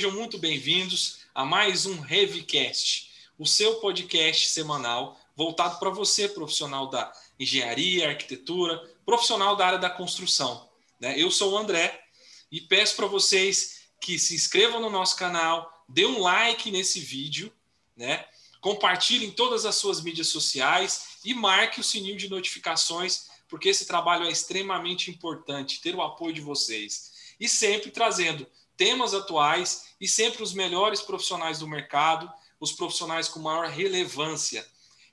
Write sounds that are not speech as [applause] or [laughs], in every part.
sejam muito bem-vindos a mais um Revcast, o seu podcast semanal voltado para você, profissional da engenharia, arquitetura, profissional da área da construção. Né? Eu sou o André e peço para vocês que se inscrevam no nosso canal, dê um like nesse vídeo, né? compartilhe em todas as suas mídias sociais e marque o sininho de notificações, porque esse trabalho é extremamente importante, ter o apoio de vocês. E sempre trazendo temas atuais e sempre os melhores profissionais do mercado, os profissionais com maior relevância.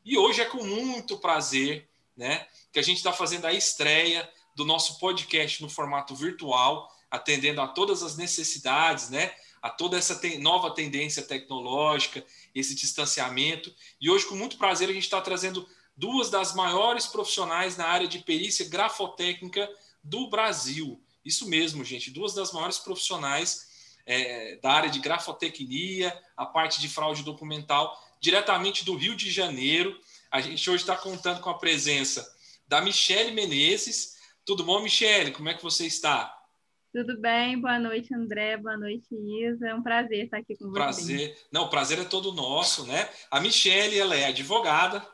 E hoje é com muito prazer né, que a gente está fazendo a estreia do nosso podcast no formato virtual, atendendo a todas as necessidades, né, a toda essa te nova tendência tecnológica, esse distanciamento. E hoje, com muito prazer, a gente está trazendo duas das maiores profissionais na área de perícia grafotécnica do Brasil. Isso mesmo, gente, duas das maiores profissionais é, da área de grafotecnia, a parte de fraude documental, diretamente do Rio de Janeiro. A gente hoje está contando com a presença da Michele Menezes. Tudo bom, Michele? Como é que você está? Tudo bem, boa noite, André, boa noite, Isa. É um prazer estar aqui com você. Prazer. Não, o prazer é todo nosso, né? A Michele, ela é advogada,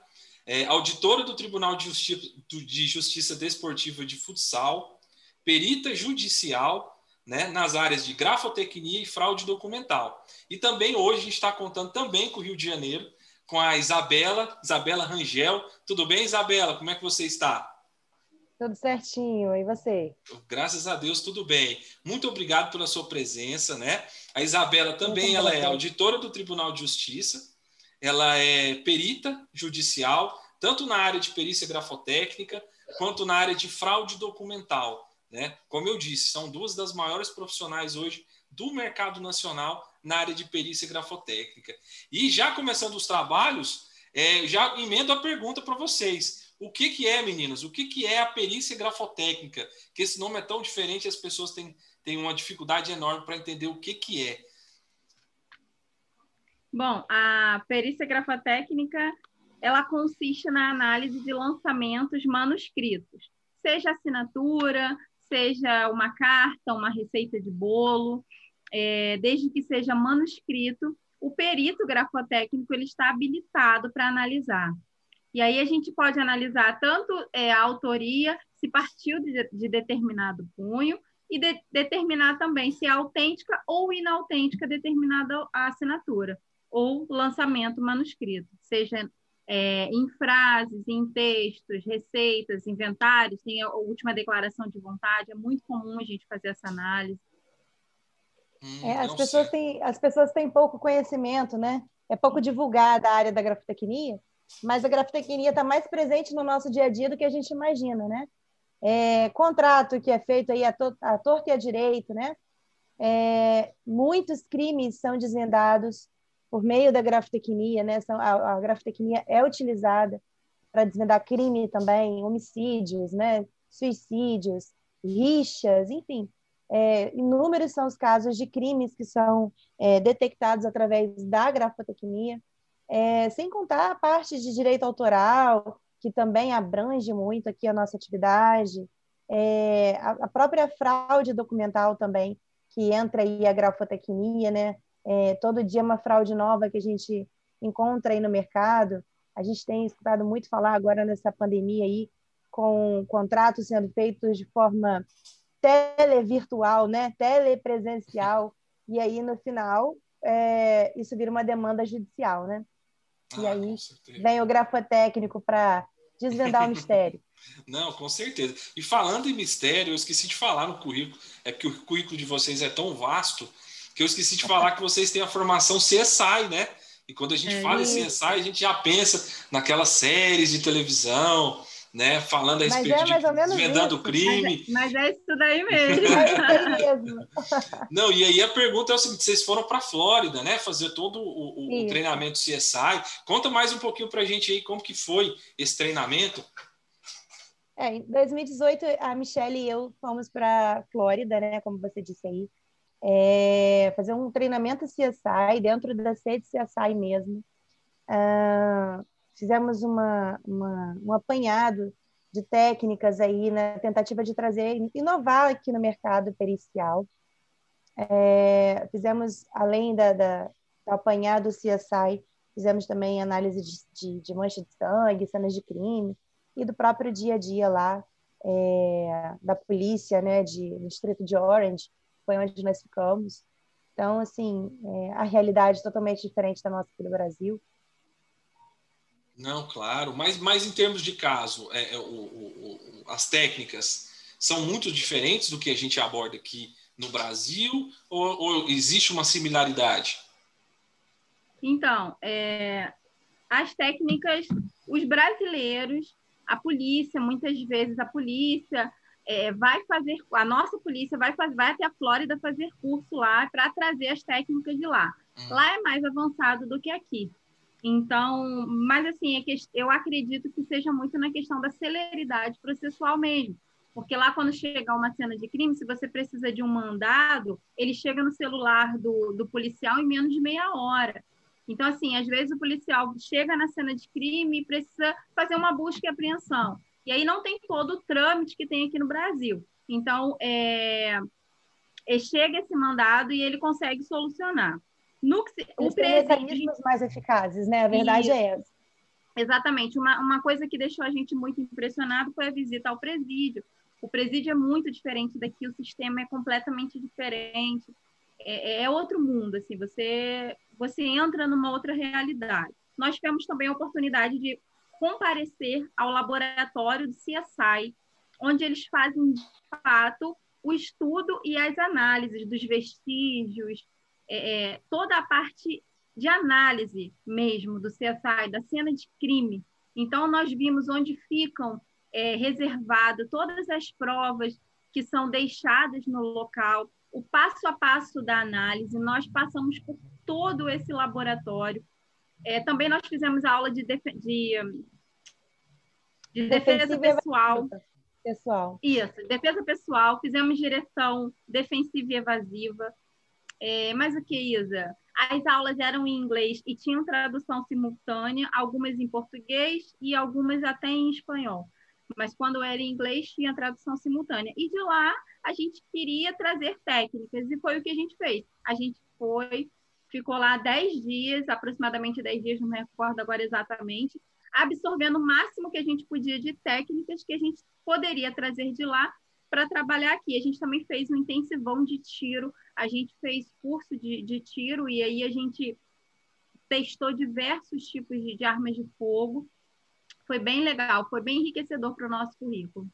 é auditora do Tribunal de Justiça, de Justiça Desportiva de Futsal, perita judicial né, nas áreas de grafotecnia e fraude documental. E também hoje a gente está contando também com o Rio de Janeiro, com a Isabela, Isabela Rangel. Tudo bem, Isabela? Como é que você está? Tudo certinho. E você? Graças a Deus, tudo bem. Muito obrigado pela sua presença, né? A Isabela também ela é auditora do Tribunal de Justiça, ela é perita judicial, tanto na área de perícia grafotécnica quanto na área de fraude documental. Né? Como eu disse, são duas das maiores profissionais hoje do mercado nacional na área de perícia grafotécnica. E já começando os trabalhos, é, já emendo a pergunta para vocês. O que, que é, meninas? O que, que é a perícia grafotécnica? Que esse nome é tão diferente, as pessoas têm, têm uma dificuldade enorme para entender o que, que é. Bom, a perícia grafotécnica ela consiste na análise de lançamentos manuscritos, seja assinatura, seja uma carta, uma receita de bolo, é, desde que seja manuscrito, o perito grafotécnico ele está habilitado para analisar. E aí a gente pode analisar tanto é, a autoria, se partiu de, de determinado punho, e de, determinar também se é autêntica ou inautêntica determinada assinatura, ou lançamento manuscrito, seja é, em frases, em textos, receitas, inventários, tem a última declaração de vontade, é muito comum a gente fazer essa análise. Hum, é, as, pessoas têm, as pessoas têm pouco conhecimento, né? É pouco divulgada a área da grafotecnia, mas a grafotecnia está mais presente no nosso dia a dia do que a gente imagina, né? É, contrato que é feito aí a, to, a torta e a direito, né? É, muitos crimes são desvendados por meio da grafotecnia, né? A, a grafotecnia é utilizada para desvendar crime também, homicídios, né? Suicídios, rixas, enfim. É, inúmeros são os casos de crimes que são é, detectados através da grafotecnia, é, sem contar a parte de direito autoral, que também abrange muito aqui a nossa atividade, é, a, a, própria fraude documental também, que entra aí a grafotecnia, né? É, todo dia uma fraude nova que a gente encontra aí no mercado. A gente tem escutado muito falar agora nessa pandemia aí, com contratos sendo feitos de forma televirtual, né? telepresencial, e aí no final é, isso vira uma demanda judicial, né? E ah, aí vem o grafotécnico para desvendar o mistério. [laughs] Não, com certeza. E falando em mistério, eu esqueci de falar no currículo, é que o currículo de vocês é tão vasto que eu esqueci de falar que vocês têm a formação CSI, né? E quando a gente é fala em CSI, a gente já pensa naquelas séries de televisão, né? Falando a respeito é de desvendando crime. Mas é, mas é isso daí [laughs] mesmo. é [laughs] mesmo. Não, e aí a pergunta é o seguinte: vocês foram para a Flórida, né? Fazer todo o, o treinamento CSI. Conta mais um pouquinho para a gente aí como que foi esse treinamento. É, em 2018, a Michelle e eu fomos para a Flórida, né? Como você disse aí é, fazer um treinamento CSI dentro da sede CSI mesmo. Uh, fizemos uma, uma, um apanhado de técnicas aí na tentativa de trazer, inovar aqui no mercado pericial. É, fizemos, além da, da, do apanhado CSI, fizemos também análise de, de, de, mancha de sangue, cenas de crime, e do próprio dia a dia lá é, da polícia, né, de, no distrito de Orange, foi onde nós ficamos. Então, assim, é, a realidade é totalmente diferente da nossa aqui do Brasil. Não, claro, mas, mas em termos de caso, é, é, o, o, o, as técnicas são muito diferentes do que a gente aborda aqui no Brasil ou, ou existe uma similaridade? Então, é, as técnicas, os brasileiros, a polícia, muitas vezes a polícia é, vai fazer, a nossa polícia vai, fazer, vai até a Flórida fazer curso lá para trazer as técnicas de lá. Hum. Lá é mais avançado do que aqui. Então, mas assim, é que, eu acredito que seja muito na questão da celeridade processual mesmo. Porque lá, quando chega uma cena de crime, se você precisa de um mandado, ele chega no celular do, do policial em menos de meia hora. Então, assim, às vezes o policial chega na cena de crime e precisa fazer uma busca e apreensão. E aí não tem todo o trâmite que tem aqui no Brasil. Então, é, é chega esse mandado e ele consegue solucionar. No, o mecanismos mais eficazes, né? A verdade Isso. é essa. Exatamente. Uma, uma coisa que deixou a gente muito impressionado foi a visita ao presídio. O presídio é muito diferente daqui, o sistema é completamente diferente. É, é outro mundo, assim, você, você entra numa outra realidade. Nós tivemos também a oportunidade de comparecer ao laboratório do CSI, onde eles fazem, de fato, o estudo e as análises dos vestígios, é, é toda a parte de análise mesmo do CSI, da cena de crime. Então, nós vimos onde ficam é, todas as provas que são deixadas no local, o passo a passo da análise, nós passamos por todo esse laboratório. É, também nós fizemos aula de, de, de defesa pessoal. Pessoal. Isso, defesa pessoal, fizemos direção defensiva e evasiva. É, mas o que, Isa? As aulas eram em inglês e tinham tradução simultânea, algumas em português e algumas até em espanhol mas quando era em inglês tinha tradução simultânea. E de lá a gente queria trazer técnicas e foi o que a gente fez. A gente foi, ficou lá 10 dias, aproximadamente 10 dias, não me recordo agora exatamente, absorvendo o máximo que a gente podia de técnicas que a gente poderia trazer de lá para trabalhar aqui. A gente também fez um intensivão de tiro, a gente fez curso de, de tiro e aí a gente testou diversos tipos de, de armas de fogo foi bem legal, foi bem enriquecedor para o nosso currículo.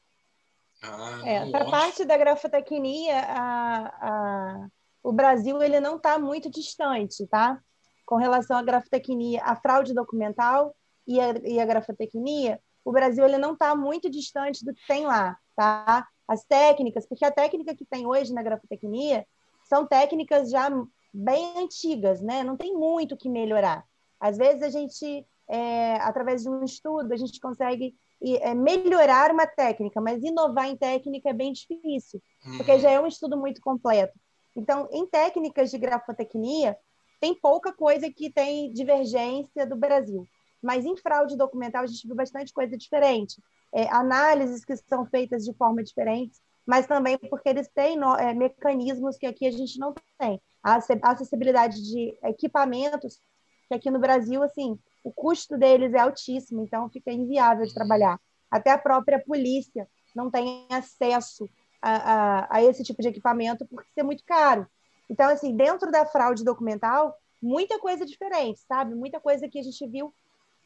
Ah, é, para parte da grafotecnia, a, a, o Brasil ele não está muito distante, tá? Com relação à grafotecnia, a fraude documental e a, e a grafotecnia, o Brasil ele não está muito distante do que tem lá, tá? As técnicas, porque a técnica que tem hoje na grafotecnia são técnicas já bem antigas, né? Não tem muito o que melhorar. Às vezes a gente é, através de um estudo, a gente consegue é, melhorar uma técnica, mas inovar em técnica é bem difícil, porque já é um estudo muito completo. Então, em técnicas de grafotecnia, tem pouca coisa que tem divergência do Brasil. Mas em fraude documental, a gente viu bastante coisa diferente. É, análises que são feitas de forma diferente, mas também porque eles têm no, é, mecanismos que aqui a gente não tem. A acessibilidade de equipamentos, que aqui no Brasil, assim, o custo deles é altíssimo, então fica inviável de trabalhar. Até a própria polícia não tem acesso a, a, a esse tipo de equipamento porque é muito caro. Então, assim, dentro da fraude documental, muita coisa diferente, sabe? Muita coisa que a gente viu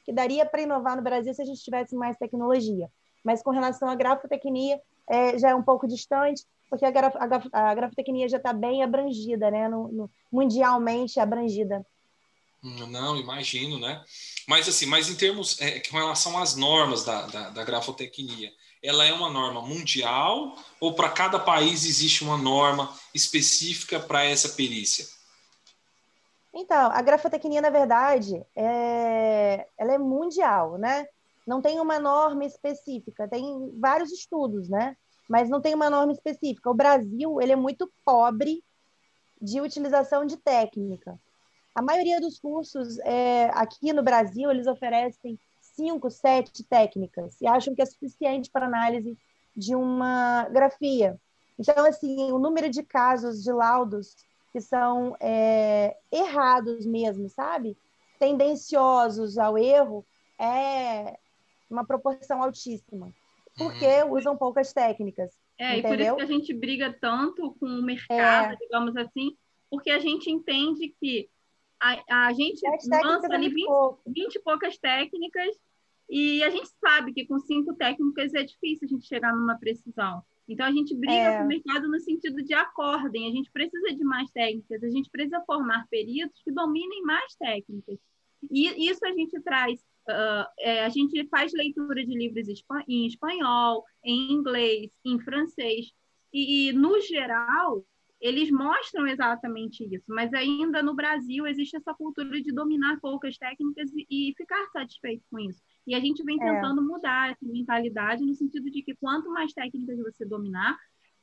que daria para inovar no Brasil se a gente tivesse mais tecnologia. Mas com relação à grafotecnia, é, já é um pouco distante, porque a, graf, a, a grafotecnia já está bem abrangida, né? No, no, mundialmente abrangida. Não, imagino, né? Mas assim, mas em termos é, com relação às normas da, da, da grafotecnia, ela é uma norma mundial ou para cada país existe uma norma específica para essa perícia? Então, a grafotecnia, na verdade, é... ela é mundial, né? Não tem uma norma específica, tem vários estudos, né? Mas não tem uma norma específica. O Brasil, ele é muito pobre de utilização de técnica. A maioria dos cursos é, aqui no Brasil, eles oferecem cinco, sete técnicas e acham que é suficiente para análise de uma grafia. Então, assim, o número de casos de laudos que são é, errados mesmo, sabe? Tendenciosos ao erro, é uma proporção altíssima, porque uhum. usam poucas técnicas. É, entendeu? e por isso que a gente briga tanto com o mercado, é. digamos assim, porque a gente entende que a, a gente lança ali 20, 20 e poucas técnicas e a gente sabe que com cinco técnicas é difícil a gente chegar numa precisão. Então, a gente briga é. com o mercado no sentido de acordem, a gente precisa de mais técnicas, a gente precisa formar peritos que dominem mais técnicas. E isso a gente traz, uh, é, a gente faz leitura de livros em espanhol, em inglês, em francês, e, e, no geral, eles mostram exatamente isso, mas ainda no Brasil existe essa cultura de dominar poucas técnicas e, e ficar satisfeito com isso. E a gente vem é. tentando é. mudar essa mentalidade no sentido de que quanto mais técnicas você dominar,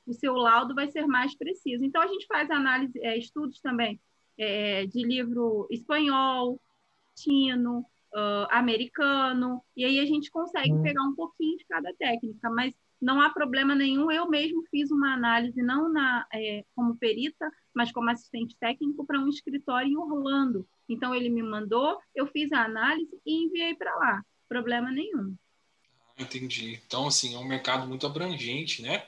o seu laudo vai ser mais preciso. Então, a gente faz análise, é, estudos também é, de livro espanhol, tino, uh, americano, e aí a gente consegue hum. pegar um pouquinho de cada técnica, mas não há problema nenhum. Eu mesmo fiz uma análise, não na, é, como perita, mas como assistente técnico para um escritório em Orlando. Então, ele me mandou, eu fiz a análise e enviei para lá problema nenhum. Entendi. Então, assim, é um mercado muito abrangente, né?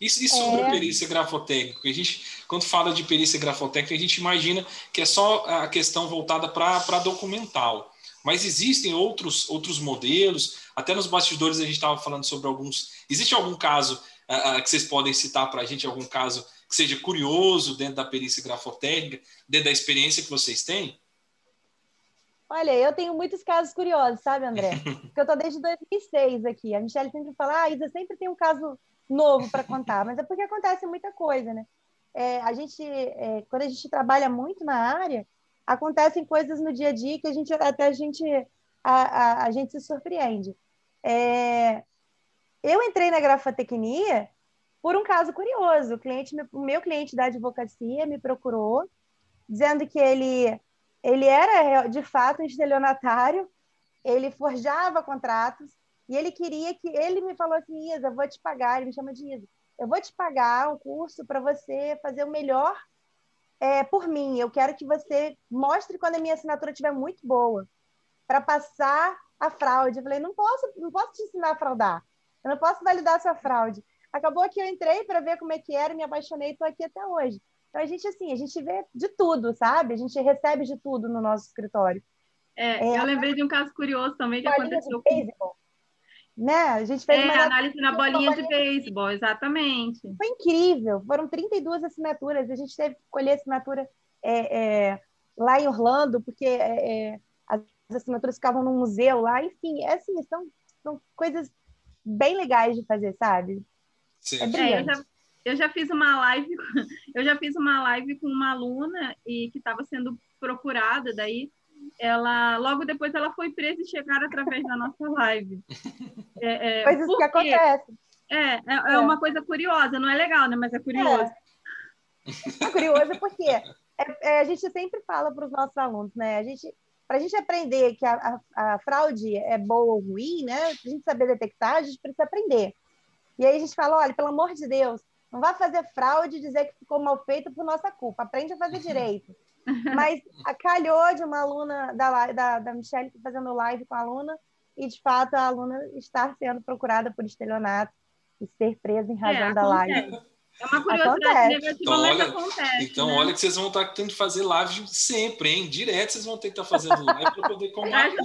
E, e sobre é. perícia grafotécnica? A gente, quando fala de perícia grafotécnica, a gente imagina que é só a questão voltada para documental. Mas existem outros, outros modelos, até nos bastidores a gente estava falando sobre alguns. Existe algum caso uh, que vocês podem citar para a gente, algum caso que seja curioso dentro da perícia grafotécnica, dentro da experiência que vocês têm? Olha, eu tenho muitos casos curiosos, sabe, André? [laughs] Porque eu estou desde 2006 aqui. A Michelle sempre fala, ah, Isa sempre tem um caso novo para contar, mas é porque acontece muita coisa, né? É, a gente, é, quando a gente trabalha muito na área, acontecem coisas no dia a dia que a gente até a gente a, a, a gente se surpreende. É, eu entrei na grafatecnia por um caso curioso. O cliente, o meu cliente da advocacia me procurou dizendo que ele ele era de fato um estelionatário, ele forjava contratos e ele queria que ele me falou assim, Isa, vou te pagar, ele me chama de Isa, eu vou te pagar um curso para você fazer o melhor é, por mim. Eu quero que você mostre quando a minha assinatura estiver muito boa, para passar a fraude. Eu falei, não posso, não posso te ensinar a fraudar. Eu não posso validar a sua fraude. Acabou que eu entrei para ver como é que era, me apaixonei e estou aqui até hoje. Então, a gente, assim, a gente vê de tudo, sabe? A gente recebe de tudo no nosso escritório. É, é eu lembrei de um caso curioso também que aconteceu com... Né? A gente fez é, uma análise na bolinha, de beisebol, exatamente. Foi incrível. Foram 32 assinaturas. A gente teve que colher assinatura é, é, lá em Orlando, porque é, é, as assinaturas ficavam no museu lá. Enfim, é assim, são, são coisas bem legais de fazer, sabe? Sim. É brilhante. eu já eu já fiz uma live, [laughs] eu já fiz uma live com uma aluna e que estava sendo procurada, daí ela logo depois ela foi presa e chegaram através da nossa live. [laughs] É, é, Coisas que acontecem. É, é, é, uma coisa curiosa, não é legal, né? Mas é curioso. É, é curioso porque é, é, a gente sempre fala para os nossos alunos, né? A gente, para a gente aprender que a, a, a, fraude é boa ou ruim, né? Para a gente saber detectar, a gente precisa aprender. E aí a gente fala, olha, pelo amor de Deus, não vai fazer fraude e dizer que ficou mal feito por nossa culpa. Aprende a fazer [laughs] direito. Mas calhou de uma aluna da, da, da Michelle fazendo live com a aluna e, de fato, a aluna estar sendo procurada por estelionato e ser presa em é, razão é, da live. É uma curiosidade acontece. negativa, então, olha, acontece. Então, né? olha que vocês vão estar tendo que fazer live sempre, hein? Direto vocês vão ter que estar fazendo live para poder combater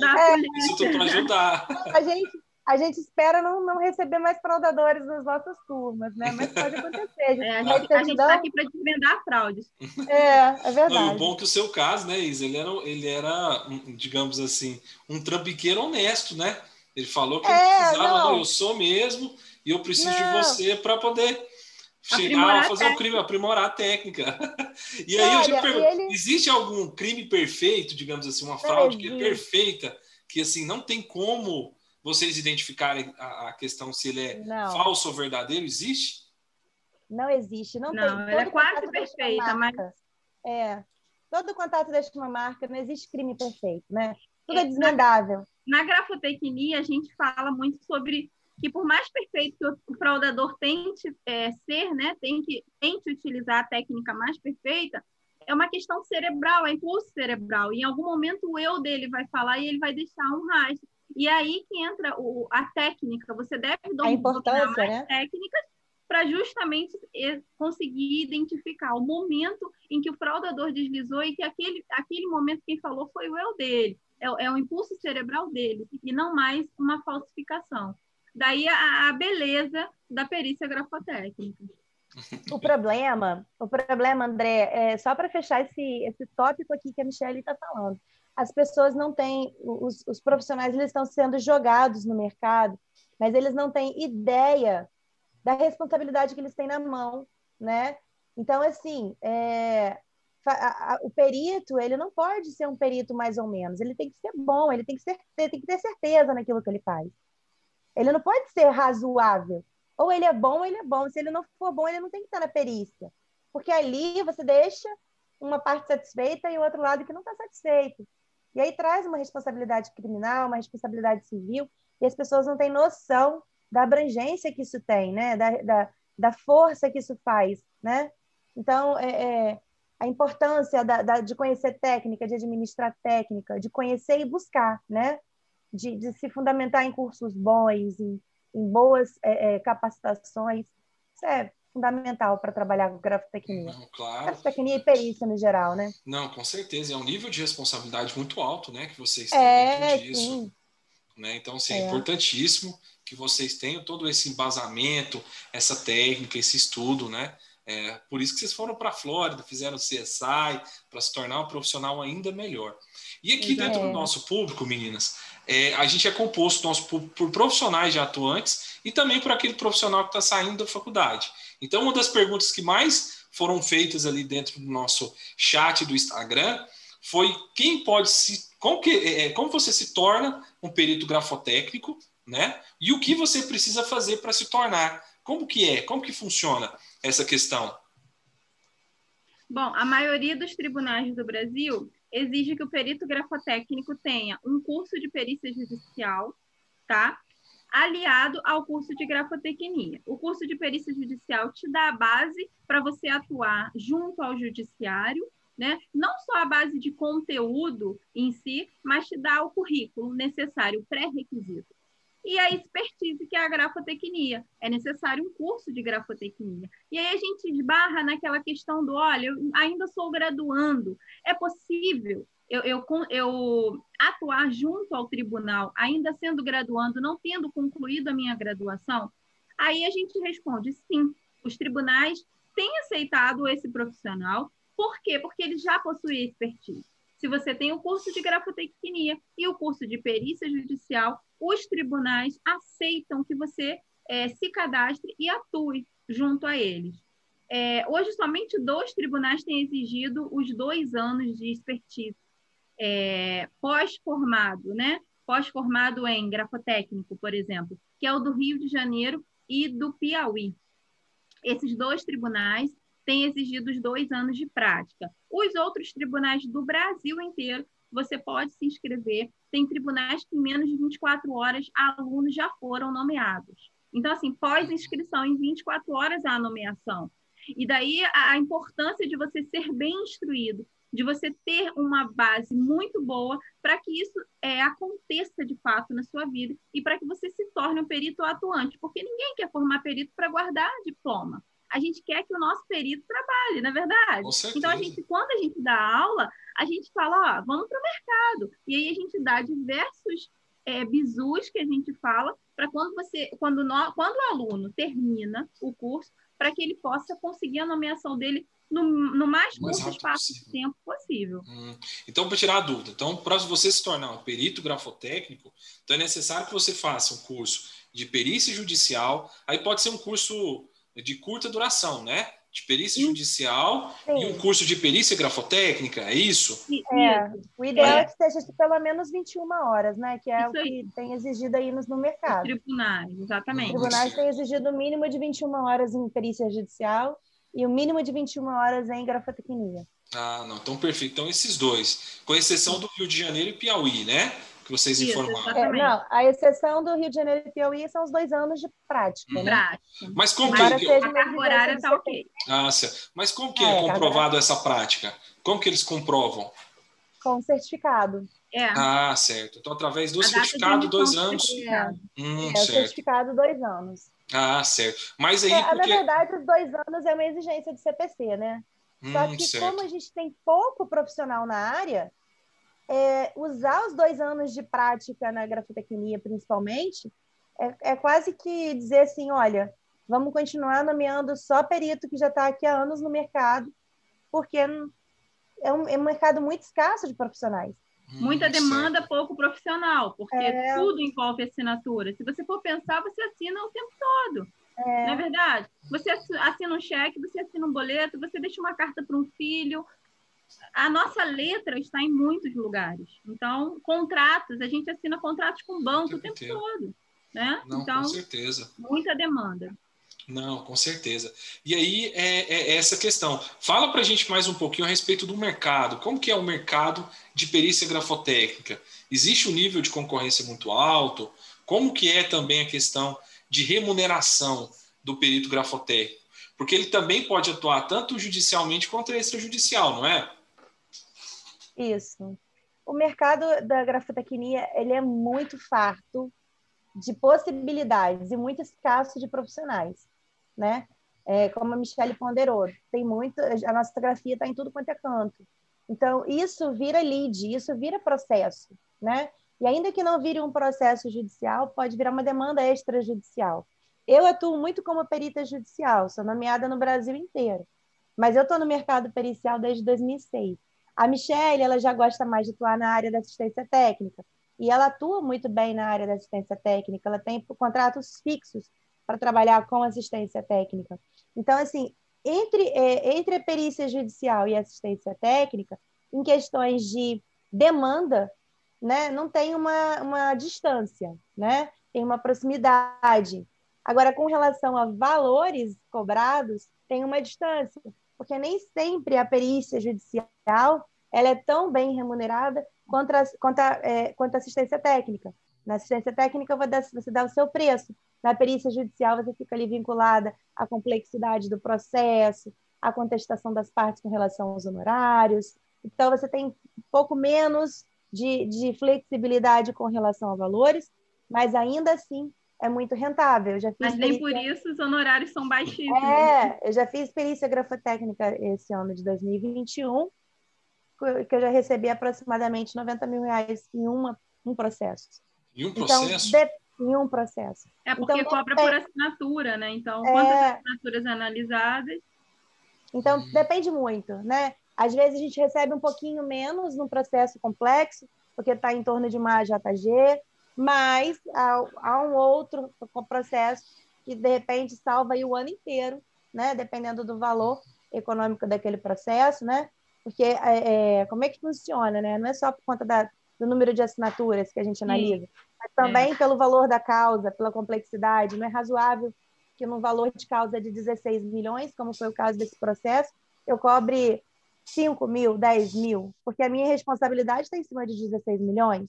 isso tudo para ajudar. A gente, a gente espera não, não receber mais fraudadores nas nossas turmas, né? Mas pode acontecer. A gente é, está tá aqui para desvendar fraudes. É, é verdade. Não, o bom é que o seu caso, né, Isa, ele era, ele era, digamos assim, um trambiqueiro honesto, né? Ele falou que é, ele precisava, não. não. eu sou mesmo e eu preciso não. de você para poder chegar a fazer um crime, aprimorar a técnica. [laughs] E aí Olha, eu já pergunto, ele... existe algum crime perfeito, digamos assim, uma fraude que é perfeita, que assim não tem como vocês identificarem a, a questão se ele é não. falso ou verdadeiro? Existe? Não existe. Não, não tem. Ela é quase perfeita, mas. É. Todo contato deixa uma marca, não existe crime perfeito, né? Tudo é, é desvendável. Na, na grafotecnia, a gente fala muito sobre que por mais perfeito que o fraudador tente é, ser, né, tem que, tente utilizar a técnica mais perfeita, é uma questão cerebral, é impulso cerebral. E em algum momento o eu dele vai falar e ele vai deixar um rastro. E aí que entra o, a técnica. Você deve dominar a importância, mais né? técnicas para justamente conseguir identificar o momento em que o fraudador deslizou e que aquele, aquele momento quem falou foi o eu dele, é, é o impulso cerebral dele, e não mais uma falsificação. Daí a, a beleza da perícia grafotécnica. O problema, o problema, André, é só para fechar esse, esse tópico aqui que a Michelle está falando. As pessoas não têm, os, os profissionais eles estão sendo jogados no mercado, mas eles não têm ideia da responsabilidade que eles têm na mão, né? Então, assim, é, a, a, o perito, ele não pode ser um perito mais ou menos, ele tem que ser bom, ele tem que, ser, tem que ter certeza naquilo que ele faz. Ele não pode ser razoável. Ou ele é bom ou ele é bom. Se ele não for bom, ele não tem que estar na perícia. Porque ali você deixa uma parte satisfeita e o outro lado que não está satisfeito. E aí traz uma responsabilidade criminal, uma responsabilidade civil, e as pessoas não têm noção da abrangência que isso tem, né? da, da, da força que isso faz. Né? Então, é, é a importância da, da, de conhecer técnica, de administrar técnica, de conhecer e buscar, né? de, de se fundamentar em cursos bons, em, em boas é, é, capacitações. Isso é fundamental para trabalhar com grafotecnia. Não, claro. Grafotecnia e perícia no geral, né? Não, com certeza. É um nível de responsabilidade muito alto, né? Que vocês têm é, disso. Sim. Né? Então, assim, é. é importantíssimo que vocês tenham todo esse embasamento, essa técnica, esse estudo, né? É, por isso que vocês foram para a Flórida, fizeram CSI, para se tornar um profissional ainda melhor. E aqui dentro do nosso público, meninas, é, a gente é composto nosso, por, profissionais já atuantes e também por aquele profissional que está saindo da faculdade. Então, uma das perguntas que mais foram feitas ali dentro do nosso chat do Instagram foi quem pode se. Como, que, é, é como você se torna um perito grafotécnico, né? E o que você precisa fazer para se tornar? Como que é? Como que funciona essa questão? Bom, a maioria dos tribunais do Brasil exige que o perito grafotécnico tenha um curso de perícia judicial, tá? Aliado ao curso de grafotecnia. O curso de perícia judicial te dá a base para você atuar junto ao judiciário, né? Não só a base de conteúdo em si, mas te dá o currículo necessário, pré-requisito e a expertise, que é a grafotecnia. É necessário um curso de grafotecnia. E aí a gente esbarra naquela questão do, olha, eu ainda sou graduando, é possível eu, eu, eu atuar junto ao tribunal, ainda sendo graduando, não tendo concluído a minha graduação? Aí a gente responde sim, os tribunais têm aceitado esse profissional, por quê? Porque ele já possui expertise. Se você tem o curso de grafotecnia e o curso de perícia judicial, os tribunais aceitam que você é, se cadastre e atue junto a eles. É, hoje, somente dois tribunais têm exigido os dois anos de expertise é, pós-formado, né? Pós-formado em grafotécnico, por exemplo, que é o do Rio de Janeiro e do Piauí. Esses dois tribunais têm exigido os dois anos de prática. Os outros tribunais do Brasil inteiro, você pode se inscrever. Tem tribunais que em menos de 24 horas alunos já foram nomeados. Então, assim, pós-inscrição, em 24 horas a nomeação. E daí a, a importância de você ser bem instruído, de você ter uma base muito boa para que isso é, aconteça de fato na sua vida e para que você se torne um perito atuante, porque ninguém quer formar perito para guardar diploma a gente quer que o nosso perito trabalhe, na é verdade. Então, a gente, quando a gente dá aula, a gente fala, ó, vamos para o mercado. E aí a gente dá diversos é, bizus que a gente fala para quando você, quando, no, quando o aluno termina o curso, para que ele possa conseguir a nomeação dele no, no mais, mais curto espaço possível. de tempo possível. Hum. Então, para tirar a dúvida, então, para você se tornar um perito grafotécnico, então é necessário que você faça um curso de perícia judicial, aí pode ser um curso de curta duração, né? De perícia Sim. judicial Sim. e um curso de perícia grafotécnica, é isso? É, o ideal é, é que seja pelo menos 21 horas, né? Que é isso o que aí. tem exigido aí no, no mercado. Os tribunais, exatamente. Os tribunais têm exigido o mínimo de 21 horas em perícia judicial e o mínimo de 21 horas em grafotecnia. Ah, não, então perfeito. Então esses dois, com exceção do Rio de Janeiro e Piauí, né? Que vocês Isso, informaram. É, não, a exceção do Rio de Janeiro e Piauí são os dois anos de prática. Né? prática. Mas como que... A carga horária está ok. Ah, Mas como que é, é comprovado essa prática? Como que eles comprovam? Com certificado. É. Ah, certo. Então, através do a certificado, dois anos. É, hum, é o certificado, dois anos. Ah, certo. Mas aí. É, porque... Na verdade, os dois anos é uma exigência de CPC, né? Hum, Só que, certo. como a gente tem pouco profissional na área, é, usar os dois anos de prática na grafotecnia, principalmente, é, é, quase que dizer assim: olha, vamos continuar nomeando só perito que já está aqui há anos no mercado, porque é um, é um mercado muito escasso de profissionais. Muita hum, demanda, pouco profissional, porque é... tudo envolve assinatura. Se você for pensar, você assina o tempo todo. É... Não é verdade? Você assina um cheque, você assina um boleto, você deixa uma carta para um filho. A nossa letra está em muitos lugares. Então, contratos, a gente assina contratos com banco o tempo todo. Né? Não, então, com certeza. Muita demanda. Não, com certeza. E aí é, é, é essa questão. Fala para a gente mais um pouquinho a respeito do mercado. Como que é o mercado de perícia grafotécnica? Existe um nível de concorrência muito alto? Como que é também a questão de remuneração do perito grafotécnico? Porque ele também pode atuar tanto judicialmente quanto extrajudicial, não é? Isso. O mercado da grafotecnia ele é muito farto de possibilidades e muito escasso de profissionais né? É, como a Michelle ponderou, tem muito, a nossa fotografia está em tudo quanto é canto. Então, isso vira lead, isso vira processo, né? E ainda que não vire um processo judicial, pode virar uma demanda extrajudicial. Eu atuo muito como perita judicial, sou nomeada no Brasil inteiro, mas eu estou no mercado pericial desde 2006. A Michelle, ela já gosta mais de atuar na área da assistência técnica, e ela atua muito bem na área da assistência técnica, ela tem contratos fixos para trabalhar com assistência técnica. Então, assim, entre, é, entre a perícia judicial e a assistência técnica, em questões de demanda, né, não tem uma, uma distância, né? tem uma proximidade. Agora, com relação a valores cobrados, tem uma distância, porque nem sempre a perícia judicial ela é tão bem remunerada quanto a, quanto a, é, quanto a assistência técnica. Na assistência técnica, você dá o seu preço. Na perícia judicial, você fica ali vinculada à complexidade do processo, à contestação das partes com relação aos honorários. Então, você tem um pouco menos de, de flexibilidade com relação a valores, mas ainda assim é muito rentável. Eu já fiz mas nem perícia... por isso os honorários são baixíssimos. É, eu já fiz perícia grafotécnica esse ano de 2021, que eu já recebi aproximadamente 90 mil reais em uma, um processo. Em um então, processo? Então, de em um processo. É porque então, cobra por assinatura, né? Então, é... quantas assinaturas analisadas? Então, hum. depende muito, né? Às vezes a gente recebe um pouquinho menos num processo complexo, porque está em torno de uma JG, mas há, há, um outro processo que, de repente, salva o ano inteiro, né? Dependendo do valor econômico daquele processo, né? Porque é, é como é que funciona, né? Não é só por conta da, do número de assinaturas que a gente analisa, Sim. mas também é. pelo valor da causa, pela complexidade. Não é razoável que num valor de causa de 16 milhões, como foi o caso desse processo, eu cobre 5 mil, 10 mil, porque a minha responsabilidade está em cima de 16 milhões,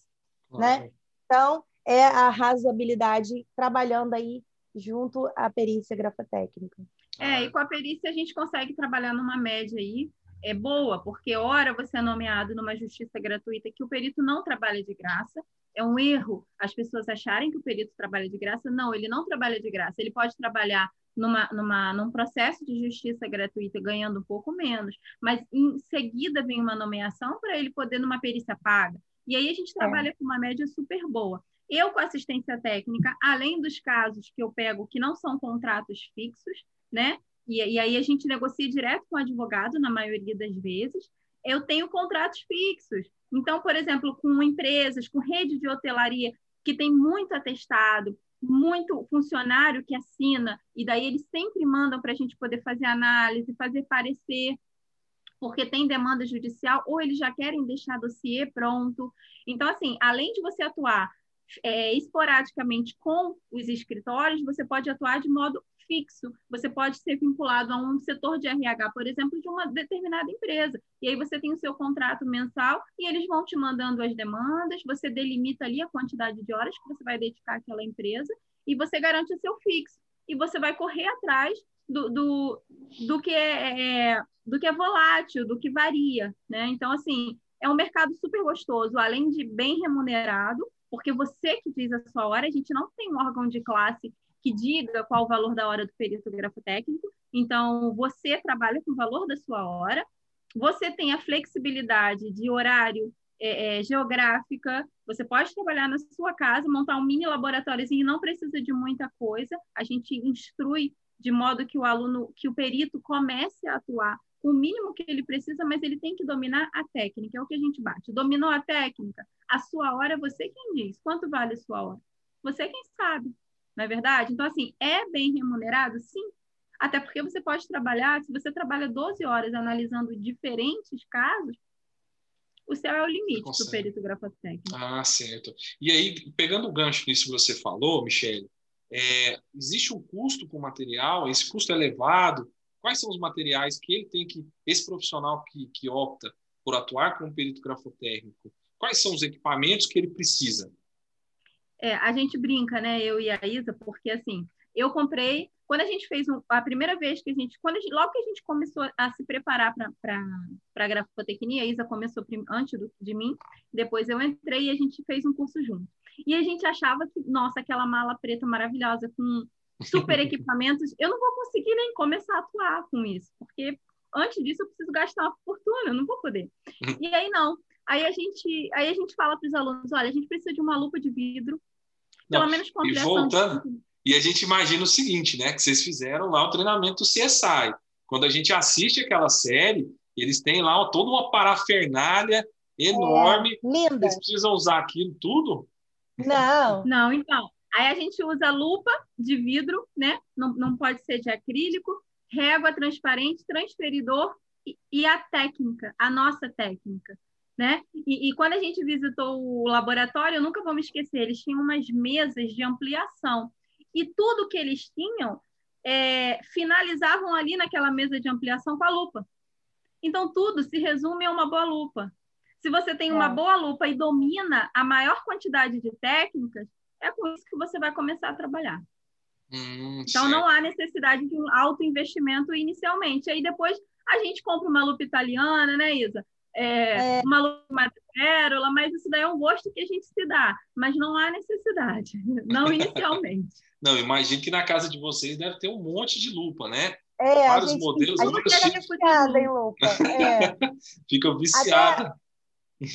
né? Então, é a razoabilidade trabalhando aí junto à perícia grafotécnica. É, e com a perícia a gente consegue trabalhar numa média aí é boa, porque ora você é nomeado numa justiça gratuita que o perito não trabalha de graça. É um erro as pessoas acharem que o perito trabalha de graça. Não, ele não trabalha de graça. Ele pode trabalhar numa, numa, num processo de justiça gratuita ganhando um pouco menos, mas em seguida vem uma nomeação para ele poder numa perícia paga. E aí a gente é. trabalha é. com uma média super boa. Eu, com assistência técnica, além dos casos que eu pego que não são contratos fixos, né? e, e aí a gente negocia direto com o advogado, na maioria das vezes. Eu tenho contratos fixos. Então, por exemplo, com empresas, com rede de hotelaria, que tem muito atestado, muito funcionário que assina, e daí eles sempre mandam para a gente poder fazer análise, fazer parecer, porque tem demanda judicial, ou eles já querem deixar dossiê pronto. Então, assim, além de você atuar é, esporadicamente com os escritórios, você pode atuar de modo fixo. Você pode ser vinculado a um setor de RH, por exemplo, de uma determinada empresa. E aí você tem o seu contrato mensal e eles vão te mandando as demandas, você delimita ali a quantidade de horas que você vai dedicar àquela empresa e você garante o seu fixo. E você vai correr atrás do, do, do, que, é, é, do que é volátil, do que varia. Né? Então, assim, é um mercado super gostoso, além de bem remunerado, porque você que diz a sua hora, a gente não tem um órgão de classe que diga qual o valor da hora do perito grafotécnico. Então, você trabalha com o valor da sua hora, você tem a flexibilidade de horário é, é, geográfica, você pode trabalhar na sua casa, montar um mini laboratóriozinho, não precisa de muita coisa, a gente instrui de modo que o aluno, que o perito comece a atuar com o mínimo que ele precisa, mas ele tem que dominar a técnica, é o que a gente bate. Dominou a técnica, a sua hora você quem diz. Quanto vale a sua hora? Você quem sabe não é verdade? Então, assim, é bem remunerado? Sim. Até porque você pode trabalhar, se você trabalha 12 horas analisando diferentes casos, o céu é o limite para o perito grafotécnico. Ah, certo. E aí, pegando o gancho nisso que você falou, Michele, é, existe um custo com o material? Esse custo é elevado? Quais são os materiais que ele tem que, esse profissional que, que opta por atuar como perito grafotécnico, quais são os equipamentos que ele precisa? é, a gente brinca, né, eu e a Isa, porque assim, eu comprei, quando a gente fez um, a primeira vez que a gente, quando a gente, logo que a gente começou a se preparar para a grafotecnia, a Isa começou antes do, de mim, depois eu entrei e a gente fez um curso junto. E a gente achava que, nossa, aquela mala preta maravilhosa com super [laughs] equipamentos, eu não vou conseguir nem começar a atuar com isso, porque antes disso eu preciso gastar uma fortuna, eu não vou poder. [laughs] E aí não, Aí a gente, aí a gente fala para os alunos, olha, a gente precisa de uma lupa de vidro, pelo Não, menos com E voltando, de... e a gente imagina o seguinte, né, que vocês fizeram lá o treinamento CSI. Quando a gente assiste aquela série, eles têm lá toda uma parafernália enorme. É, linda. Eles precisam usar aquilo tudo? Não. [laughs] Não, então. Aí a gente usa lupa de vidro, né? Não, não pode ser de acrílico, régua transparente, transferidor e, e a técnica, a nossa técnica né? E, e, quando a gente visitou o laboratório, eu nunca vou me esquecer, eles tinham umas mesas de ampliação e tudo que eles tinham é, finalizavam ali naquela mesa de ampliação com a lupa. Então tudo se resume a uma boa lupa. Se você tem uma é. boa lupa e domina a maior quantidade de técnicas, é com isso que você vai começar a trabalhar. Hum, então certo. não há necessidade de um alto investimento inicialmente. Aí depois a gente compra uma lupa italiana, né, Isa? é, é. uma pérola, mas isso daí é um gosto que a gente se dá, mas não há necessidade, [laughs] não inicialmente. [laughs] não, imagino que na casa de vocês deve ter um monte de lupa, né? É, Vários gente, modelos. A gente fica viciada em lupa. É. [laughs] fica viciada. Até,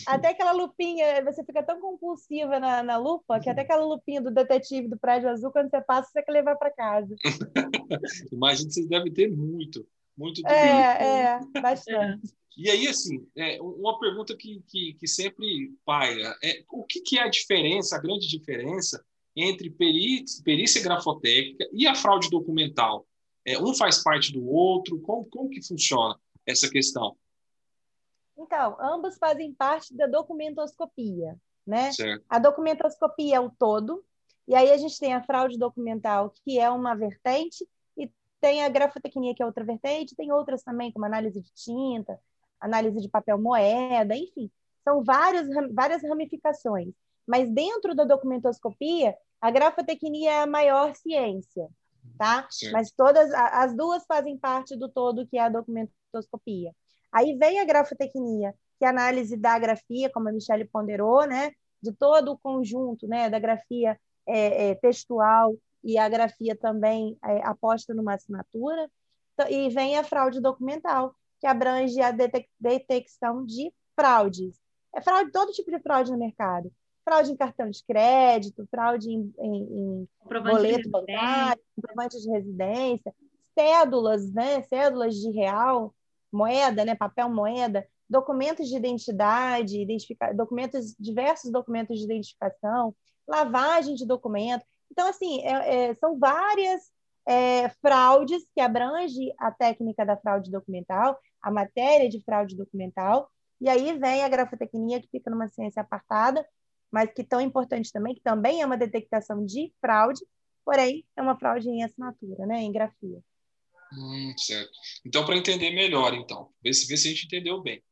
até, aquela lupinha, você fica tão compulsiva na, na lupa que até aquela lupinha do detetive do prédio azul, quando você passa, você quer levar para casa. [laughs] Imagino que vocês devem ter muito, muito. É, é, bastante. E aí, assim, é, uma pergunta que, que, que sempre paira é o que, que, é a diferença, a grande diferença entre perícia, perícia grafotécnica e a fraude documental? É, um faz parte do outro? Como, como que funciona essa questão? Então, ambos fazem parte da documentoscopia, né? Certo. A documentoscopia é o todo, e aí a gente tem a fraude documental, que é uma vertente, e tem a grafotecnia, que é outra vertente, tem outras também, como análise de tinta, análise de papel moeda, enfim, são várias, várias ramificações. Mas dentro da documentoscopia, a grafotecnia é a maior ciência, tá? Sim. Mas todas as duas fazem parte do todo que é a documentoscopia. Aí vem a grafotecnia, que é a análise da grafia, como a Michelle ponderou, né? De todo o conjunto, né? Da grafia é, é, textual e a grafia também é, aposta numa assinatura. E vem a fraude documental, que abrange a detecção de fraudes. É fraude, todo tipo de fraude no mercado. Fraude em cartão de crédito, fraude em, em, em boleto bancário, comprovante de residência, cédulas, né? Cédulas de real, moeda, né? Papel moeda, documentos de identidade, identifica... documentos, diversos documentos de identificação, lavagem de documento. Então, assim, é, é, são várias é, fraudes que abrange a técnica da fraude documental, a matéria de fraude documental, e aí vem a grafotecnia, que fica numa ciência apartada, mas que tão importante também, que também é uma detectação de fraude, porém é uma fraude em assinatura, né, em grafia. Hum, certo. Então, para entender melhor, então, ver se, ver se a gente entendeu bem.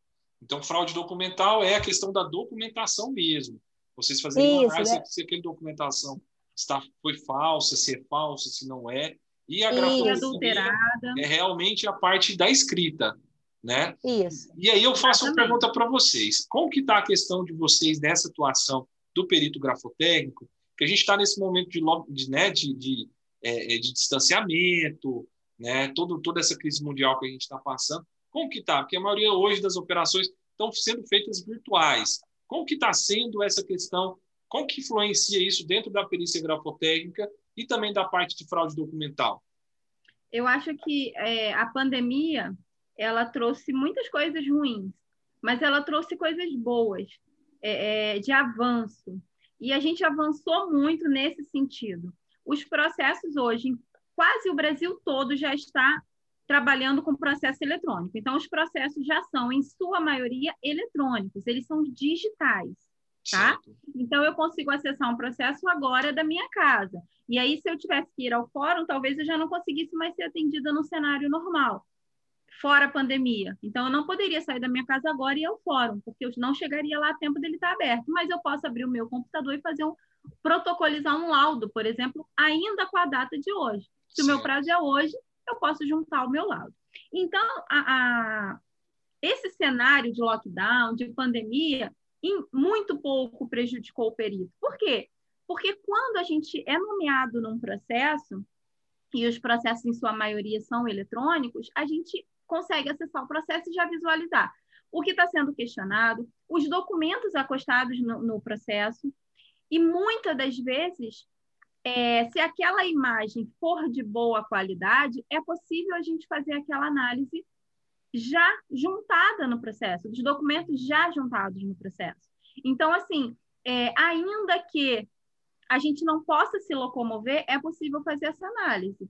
Então, fraude documental é a questão da documentação mesmo. Vocês fazem uma análise né? se aquela documentação está, foi falsa, se é falsa, se não é. E a grafologia é realmente a parte da escrita, né? Isso. E aí eu faço Exatamente. uma pergunta para vocês. Como que está a questão de vocês nessa atuação do perito grafotécnico? Que a gente está nesse momento de, de, né, de, de, é, é, de distanciamento, né? Todo, toda essa crise mundial que a gente está passando. Como que está? Porque a maioria hoje das operações estão sendo feitas virtuais. Como que está sendo essa questão? Como que influencia isso dentro da perícia grafotécnica e também da parte de fraude documental? Eu acho que é, a pandemia ela trouxe muitas coisas ruins, mas ela trouxe coisas boas, é, é, de avanço. E a gente avançou muito nesse sentido. Os processos hoje, quase o Brasil todo já está trabalhando com processo eletrônico. Então, os processos já são, em sua maioria, eletrônicos, eles são digitais, tá? Certo. Então, eu consigo acessar um processo agora da minha casa. E aí, se eu tivesse que ir ao fórum, talvez eu já não conseguisse mais ser atendida no cenário normal, fora a pandemia. Então, eu não poderia sair da minha casa agora e ir ao fórum, porque eu não chegaria lá a tempo dele estar aberto. Mas eu posso abrir o meu computador e fazer um protocolizar um laudo, por exemplo, ainda com a data de hoje. Se Sim. o meu prazo é hoje, eu posso juntar ao meu lado. Então, a, a, esse cenário de lockdown, de pandemia, em muito pouco prejudicou o perito. Por quê? Porque quando a gente é nomeado num processo, e os processos, em sua maioria, são eletrônicos, a gente consegue acessar o processo e já visualizar o que está sendo questionado, os documentos acostados no, no processo, e muitas das vezes é, se aquela imagem for de boa qualidade, é possível a gente fazer aquela análise já juntada no processo, dos documentos já juntados no processo. Então, assim, é, ainda que a gente não possa se locomover, é possível fazer essa análise.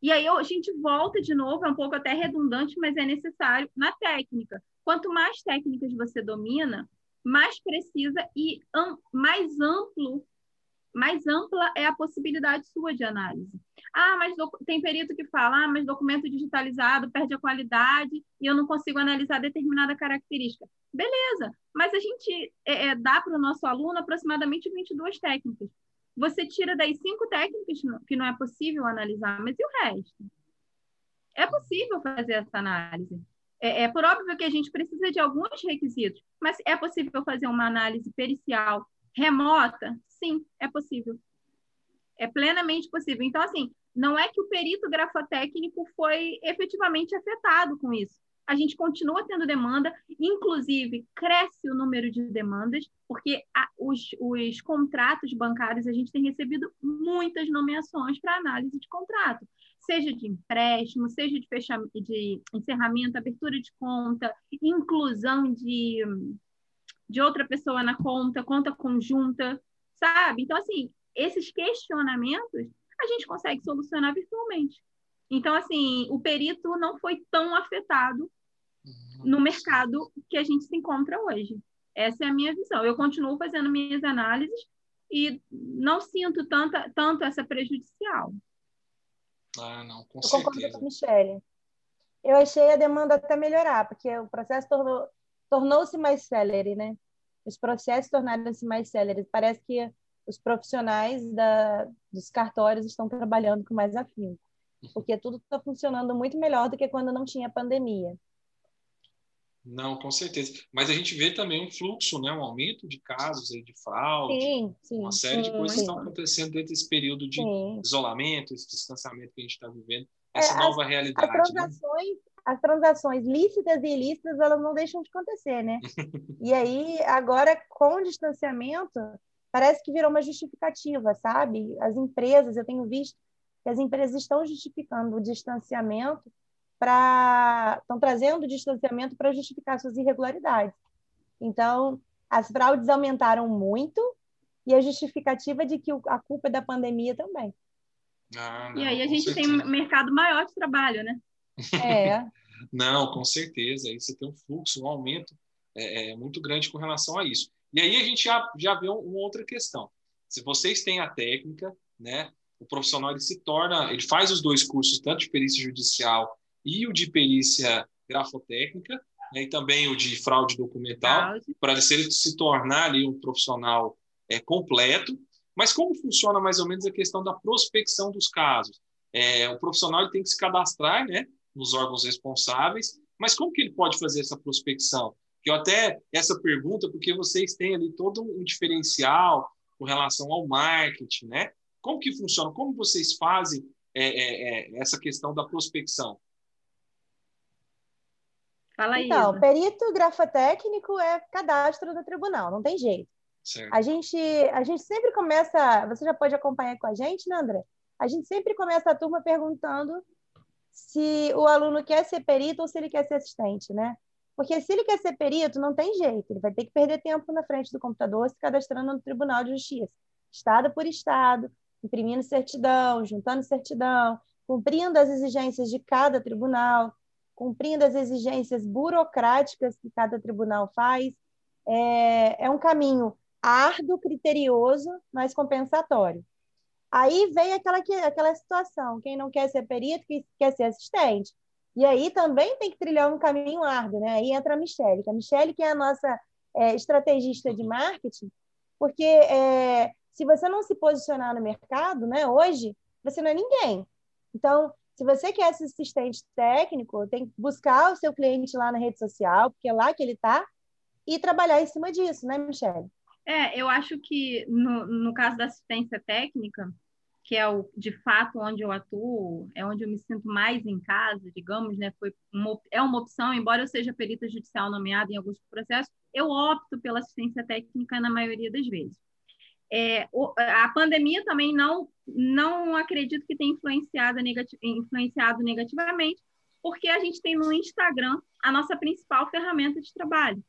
E aí a gente volta de novo, é um pouco até redundante, mas é necessário na técnica. Quanto mais técnicas você domina, mais precisa e mais amplo mais ampla é a possibilidade sua de análise. Ah, mas tem perito que fala, ah, mas documento digitalizado perde a qualidade e eu não consigo analisar determinada característica. Beleza, mas a gente é, é, dá para o nosso aluno aproximadamente 22 técnicas. Você tira daí cinco técnicas que não é possível analisar, mas e o resto? É possível fazer essa análise. É, é por óbvio que a gente precisa de alguns requisitos, mas é possível fazer uma análise pericial remota? Sim, é possível. É plenamente possível. Então, assim, não é que o perito grafotécnico foi efetivamente afetado com isso. A gente continua tendo demanda, inclusive cresce o número de demandas, porque a, os, os contratos bancários, a gente tem recebido muitas nomeações para análise de contrato, seja de empréstimo, seja de, fechamento, de encerramento, abertura de conta, inclusão de de outra pessoa na conta, conta conjunta, sabe? Então, assim, esses questionamentos a gente consegue solucionar virtualmente. Então, assim, o perito não foi tão afetado no mercado que a gente se encontra hoje. Essa é a minha visão. Eu continuo fazendo minhas análises e não sinto tanta, tanto essa prejudicial. Ah, não, com eu certeza. concordo com a Michelle. Eu achei a demanda até melhorar, porque o processo tornou, tornou-se mais célere, né? Os processos tornaram-se mais céleres. Parece que os profissionais da, dos cartórios estão trabalhando com mais afinco, porque tudo está funcionando muito melhor do que quando não tinha pandemia. Não, com certeza. Mas a gente vê também um fluxo, né, um aumento de casos aí de fraude, sim, sim, uma série sim, de coisas estão acontecendo dentro desse período de isolamento, esse distanciamento que a gente está vivendo, essa é, nova as, realidade. As né? transações, né? As transações lícitas e ilícitas elas não deixam de acontecer, né? [laughs] e aí agora com o distanciamento parece que virou uma justificativa, sabe? As empresas, eu tenho visto que as empresas estão justificando o distanciamento para estão trazendo o distanciamento para justificar suas irregularidades. Então, as fraudes aumentaram muito e a justificativa de que a culpa é da pandemia também. Ah, não, e aí a gente certeza. tem um mercado maior de trabalho, né? É. [laughs] Não, com certeza. Aí você tem um fluxo, um aumento é, é, muito grande com relação a isso. E aí a gente já, já vê uma outra questão. Se vocês têm a técnica, né, o profissional ele se torna, ele faz os dois cursos, tanto de perícia judicial e o de perícia grafotécnica, né, e também o de fraude documental, para ele se, tornar ali um profissional é, completo. Mas como funciona mais ou menos a questão da prospecção dos casos? É, o profissional ele tem que se cadastrar né, nos órgãos responsáveis, mas como que ele pode fazer essa prospecção? Que eu até essa pergunta, porque vocês têm ali todo um diferencial com relação ao marketing, né? Como que funciona? Como vocês fazem é, é, é essa questão da prospecção? Fala aí. Então, perito grafotécnico é cadastro do tribunal, não tem jeito. Certo. A gente, a gente sempre começa, você já pode acompanhar com a gente, né, André? A gente sempre começa a turma perguntando se o aluno quer ser perito ou se ele quer ser assistente, né? Porque se ele quer ser perito, não tem jeito, ele vai ter que perder tempo na frente do computador se cadastrando no Tribunal de Justiça, estado por estado, imprimindo certidão, juntando certidão, cumprindo as exigências de cada tribunal, cumprindo as exigências burocráticas que cada tribunal faz. É, é um caminho árduo, criterioso, mas compensatório. Aí vem aquela, aquela situação, quem não quer ser perito, quem quer ser assistente. E aí também tem que trilhar um caminho árduo, né? Aí entra a Michelle, que a Michelle que é a nossa é, estrategista de marketing, porque é, se você não se posicionar no mercado, né, hoje, você não é ninguém. Então, se você quer ser assistente técnico, tem que buscar o seu cliente lá na rede social, porque é lá que ele está, e trabalhar em cima disso, né, Michelle? É, eu acho que no, no caso da assistência técnica, que é o de fato onde eu atuo, é onde eu me sinto mais em casa, digamos, né? Foi uma, é uma opção, embora eu seja perita judicial nomeada em alguns processos, eu opto pela assistência técnica na maioria das vezes. É, a pandemia também não, não acredito que tenha influenciado, negati influenciado negativamente, porque a gente tem no Instagram a nossa principal ferramenta de trabalho.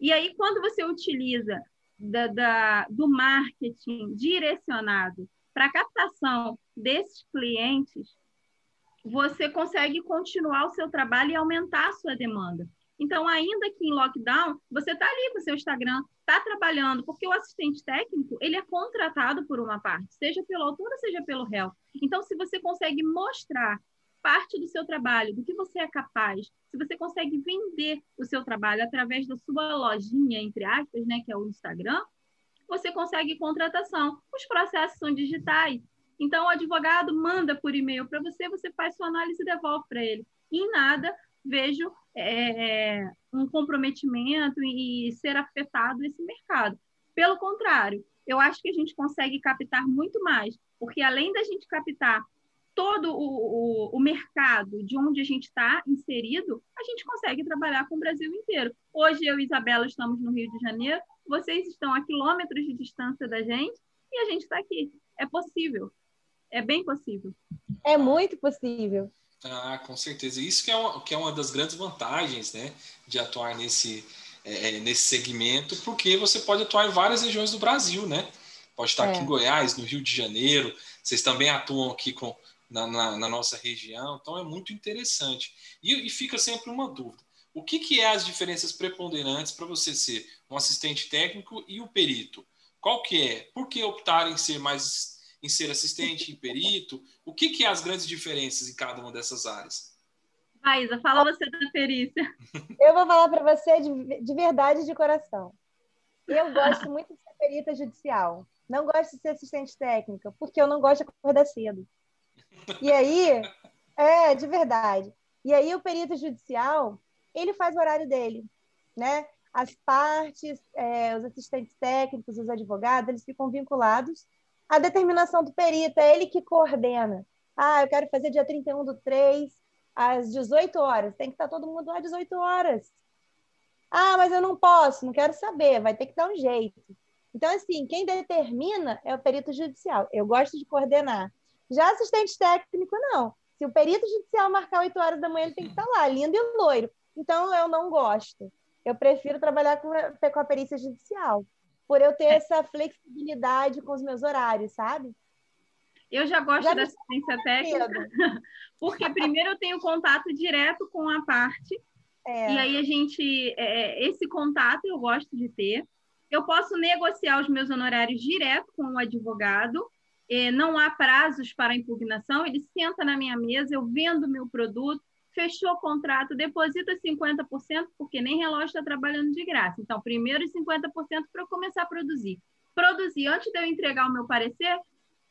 E aí, quando você utiliza da, da, do marketing direcionado para a captação desses clientes, você consegue continuar o seu trabalho e aumentar a sua demanda. Então, ainda que em lockdown, você está ali com o seu Instagram, está trabalhando, porque o assistente técnico, ele é contratado por uma parte, seja pelo autor, seja pelo réu. Então, se você consegue mostrar parte do seu trabalho, do que você é capaz, se você consegue vender o seu trabalho através da sua lojinha, entre aspas, né, que é o Instagram, você consegue contratação. Os processos são digitais. Então, o advogado manda por e-mail para você, você faz sua análise e devolve para ele. Em nada vejo é, é, um comprometimento e ser afetado esse mercado. Pelo contrário, eu acho que a gente consegue captar muito mais, porque além da gente captar todo o, o, o mercado de onde a gente está inserido, a gente consegue trabalhar com o Brasil inteiro. Hoje eu e Isabela estamos no Rio de Janeiro, vocês estão a quilômetros de distância da gente e a gente está aqui. É possível. É bem possível. É muito possível. Ah, com certeza. Isso que é uma, que é uma das grandes vantagens né, de atuar nesse, é, é nesse segmento, porque você pode atuar em várias regiões do Brasil, né? Pode estar é. aqui em Goiás, no Rio de Janeiro, vocês também atuam aqui com, na, na, na nossa região, então é muito interessante. E, e, fica sempre uma dúvida. O que, que é as diferenças preponderantes para você ser um assistente técnico e o perito? Qual que é? Por que optar em ser mais em ser assistente e perito? O que, que é as grandes diferenças em cada uma dessas áreas? Raíza, fala você da perícia. [laughs] Eu vou falar para você de, de verdade de coração. Eu gosto muito de ser perita judicial. Não gosto de ser assistente técnica, porque eu não gosto de acordar cedo. E aí, é, de verdade. E aí o perito judicial, ele faz o horário dele, né? As partes, é, os assistentes técnicos, os advogados, eles ficam vinculados à determinação do perito, é ele que coordena. Ah, eu quero fazer dia 31 do 3, às 18 horas. Tem que estar todo mundo lá às 18 horas. Ah, mas eu não posso, não quero saber, vai ter que dar um jeito. Então, assim, quem determina é o perito judicial. Eu gosto de coordenar. Já assistente técnico, não. Se o perito judicial marcar 8 horas da manhã, ele tem que estar lá, lindo e loiro. Então, eu não gosto. Eu prefiro trabalhar com a, com a perícia judicial, por eu ter é. essa flexibilidade com os meus horários, sabe? Eu já gosto já da assistência técnica, [laughs] porque primeiro eu tenho contato direto com a parte, é. e aí a gente, é, esse contato eu gosto de ter, Eu posso negociar os meus honorários direto com o advogado, não há prazos para impugnação, ele senta na minha mesa, eu vendo meu produto, fechou o contrato, deposita 50%, porque nem relógio está trabalhando de graça. Então, primeiro 50% para eu começar a produzir. Produzir, antes de eu entregar o meu parecer,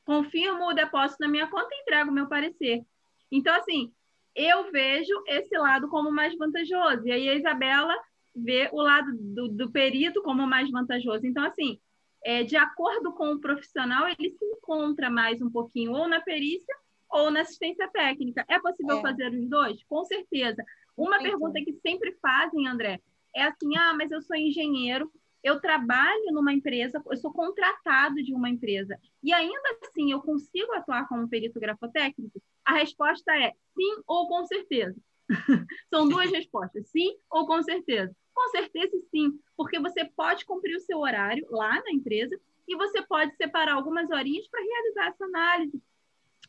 confirmo o depósito na minha conta e entrego o meu parecer. Então, assim, eu vejo esse lado como mais vantajoso. E aí a Isabela vê o lado do, do perito como mais vantajoso. Então, assim, é, de acordo com o profissional, ele se encontra mais um pouquinho ou na perícia ou na assistência técnica. É possível é. fazer os dois? Com certeza. Uma pergunta que sempre fazem, André, é assim: ah, mas eu sou engenheiro, eu trabalho numa empresa, eu sou contratado de uma empresa, e ainda assim eu consigo atuar como perito grafotécnico? A resposta é sim ou com certeza. [laughs] São duas [laughs] respostas, sim ou com certeza. Com certeza sim, porque você pode cumprir o seu horário lá na empresa e você pode separar algumas horinhas para realizar essa análise.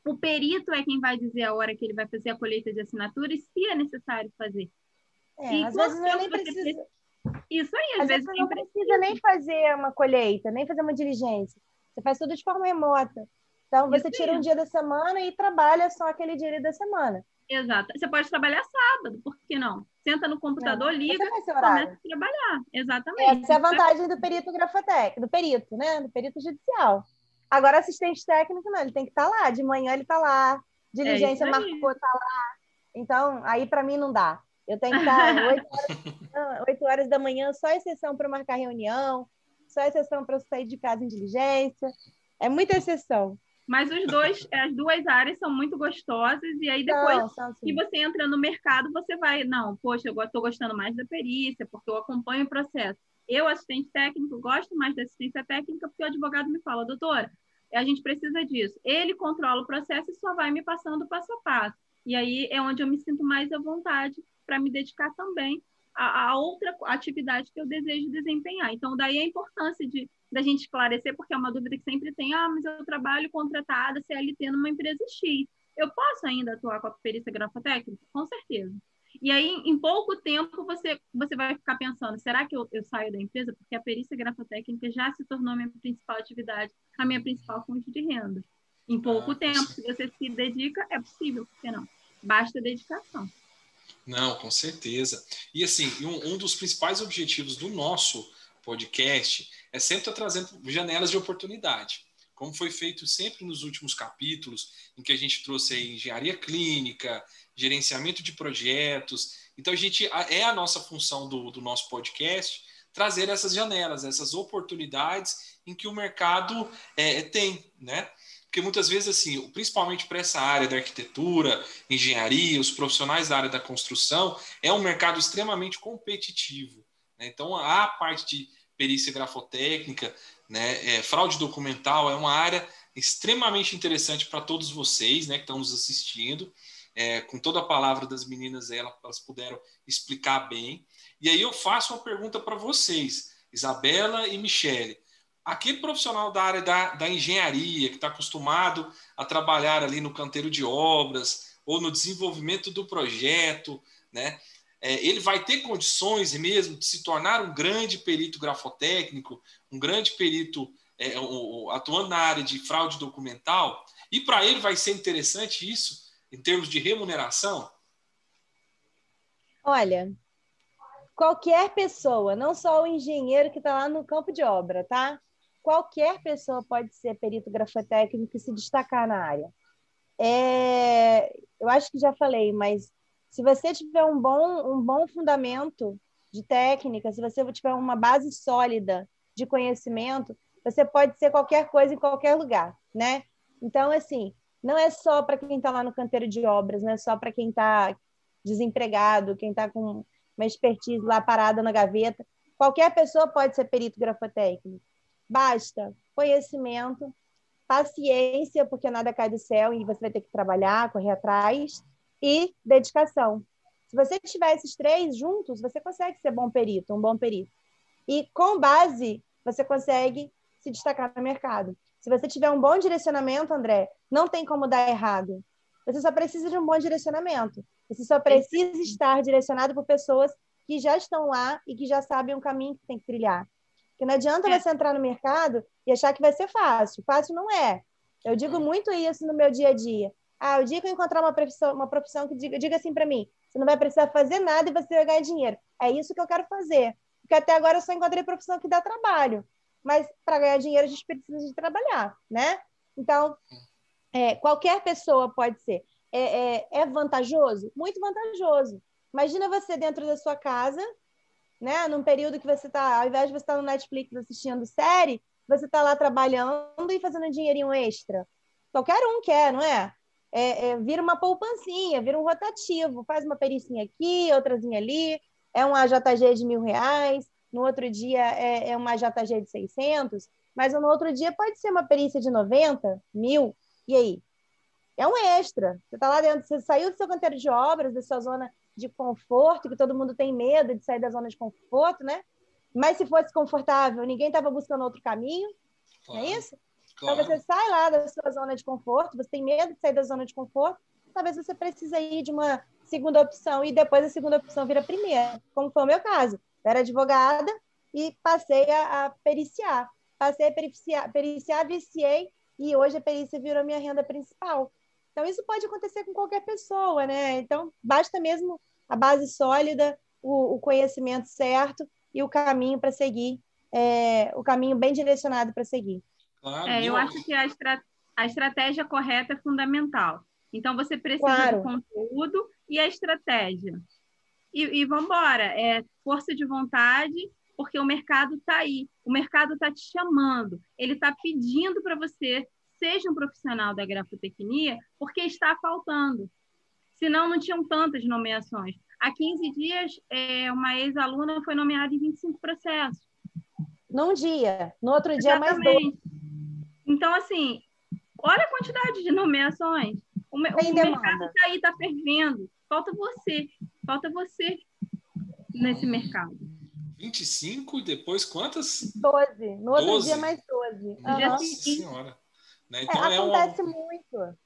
O perito é quem vai dizer a hora que ele vai fazer a colheita de assinaturas, se é necessário fazer. É, e às vezes eu nem precisa... Isso aí, às, às vezes, vezes não precisa nem fazer uma colheita, nem fazer uma diligência. Você faz tudo de forma remota. Então, você Isso tira aí. um dia da semana e trabalha só aquele dia da semana. Exato. Você pode trabalhar sábado, por que não? Senta no computador, liga, começa a trabalhar. Exatamente. Essa é a vantagem do perito grafotécnico, do perito, né? Do perito judicial. Agora, assistente técnico, não, ele tem que estar tá lá. De manhã ele está lá, diligência é marcou, está lá. Então, aí para mim não dá. Eu tenho que [laughs] estar 8 horas, 8 horas da manhã, só exceção para marcar reunião, só exceção para sair de casa em diligência. É muita exceção. Mas os dois, [laughs] as duas áreas são muito gostosas, e aí depois não, que você entra no mercado, você vai, não, poxa, eu estou gostando mais da perícia, porque eu acompanho o processo. Eu, assistente técnico, gosto mais da assistência técnica, porque o advogado me fala, doutora, a gente precisa disso. Ele controla o processo e só vai me passando passo a passo. E aí é onde eu me sinto mais à vontade para me dedicar também a, a, outra atividade que eu desejo desempenhar. Então, daí a importância de da gente esclarecer, porque é uma dúvida que sempre tem, ah, mas eu trabalho contratada CLT numa empresa X. Eu posso ainda atuar com a perícia grafotécnica? Com certeza. E aí, em pouco tempo, você, você vai ficar pensando, será que eu, eu saio da empresa? Porque a perícia grafotécnica já se tornou a minha principal atividade, a minha principal fonte de renda. Em pouco ah, tempo, se você se dedica, é possível, por que não? Basta dedicação. Não, com certeza. E assim, um, um dos principais objetivos do nosso podcast é sempre estar trazendo janelas de oportunidade. Como foi feito sempre nos últimos capítulos, em que a gente trouxe engenharia clínica, gerenciamento de projetos. Então, a gente é a nossa função do, do nosso podcast trazer essas janelas, essas oportunidades em que o mercado é, tem, né? Porque muitas vezes, assim, principalmente para essa área da arquitetura, engenharia, os profissionais da área da construção, é um mercado extremamente competitivo. Né? Então, a parte de perícia grafotécnica, né, é, fraude documental é uma área extremamente interessante para todos vocês né, que estão nos assistindo. É, com toda a palavra das meninas, elas, elas puderam explicar bem. E aí eu faço uma pergunta para vocês, Isabela e Michele aquele profissional da área da, da engenharia, que está acostumado a trabalhar ali no canteiro de obras ou no desenvolvimento do projeto, né? É, ele vai ter condições mesmo de se tornar um grande perito grafotécnico, um grande perito é, atuando na área de fraude documental, e para ele vai ser interessante isso em termos de remuneração? Olha, qualquer pessoa, não só o engenheiro que está lá no campo de obra, tá? Qualquer pessoa pode ser perito grafotécnico e se destacar na área. É, eu acho que já falei, mas se você tiver um bom, um bom fundamento de técnica, se você tiver uma base sólida de conhecimento, você pode ser qualquer coisa em qualquer lugar, né? Então, assim, não é só para quem está lá no canteiro de obras, não é só para quem está desempregado, quem está com uma expertise lá parada na gaveta. Qualquer pessoa pode ser perito grafotécnico. Basta conhecimento, paciência, porque nada cai do céu e você vai ter que trabalhar, correr atrás, e dedicação. Se você tiver esses três juntos, você consegue ser bom perito, um bom perito. E com base, você consegue se destacar no mercado. Se você tiver um bom direcionamento, André, não tem como dar errado. Você só precisa de um bom direcionamento. Você só precisa estar direcionado por pessoas que já estão lá e que já sabem o caminho que tem que trilhar. Porque não adianta é. você entrar no mercado e achar que vai ser fácil. Fácil não é. Eu digo muito isso no meu dia a dia. Ah, o dia que eu encontrar uma profissão, uma profissão que diga, diga assim para mim, você não vai precisar fazer nada e você vai ganhar dinheiro. É isso que eu quero fazer. Porque até agora eu só encontrei profissão que dá trabalho. Mas para ganhar dinheiro a gente precisa de trabalhar, né? Então, é, qualquer pessoa pode ser. É, é, é, vantajoso? Muito vantajoso. Imagina você dentro da sua casa, né? Num período que você está, ao invés de você estar no Netflix assistindo série, você está lá trabalhando e fazendo um dinheirinho extra. Qualquer um quer, não é? é, é, vira uma poupancinha, vira um rotativo, faz uma pericinha aqui, outrazinha ali, é um AJG de mil reais, no outro dia é, é uma AJG de 600, mas no outro dia pode ser uma perícia de 90, mil, e aí? É um extra. Você está lá dentro, você saiu do seu canteiro de obras, da sua zona de conforto, que todo mundo tem medo de sair da zona de conforto, né? Mas se fosse confortável, ninguém estava buscando outro caminho, claro. não é isso? Claro. Então você sai lá da sua zona de conforto, você tem medo de sair da zona de conforto, talvez você precise ir de uma segunda opção e depois a segunda opção vira primeira, como foi o meu caso. Eu era advogada e passei a, a periciar. Passei a periciar, periciar, viciei e hoje a perícia virou minha renda principal. Então isso pode acontecer com qualquer pessoa, né? Então basta mesmo a base sólida, o, o conhecimento certo e o caminho para seguir, é, o caminho bem direcionado para seguir. Claro, é, eu acho que a, estra a estratégia correta é fundamental. Então, você precisa claro. do conteúdo e a estratégia. E, e vamos embora. É força de vontade, porque o mercado está aí. O mercado está te chamando. Ele está pedindo para você seja um profissional da grafotecnia, porque está faltando. Senão, não tinham tantas nomeações. Há 15 dias, é, uma ex-aluna foi nomeada em 25 processos. Num dia. No outro dia, Exatamente. mais dois. Então, assim, olha a quantidade de nomeações. O, o mercado está aí, está fervendo. Falta você. Falta você nesse mercado. 25 e depois quantas? 12. No outro 12. dia, mais 12. Nossa Senhora. Né? É, então, é, acontece uma... muito.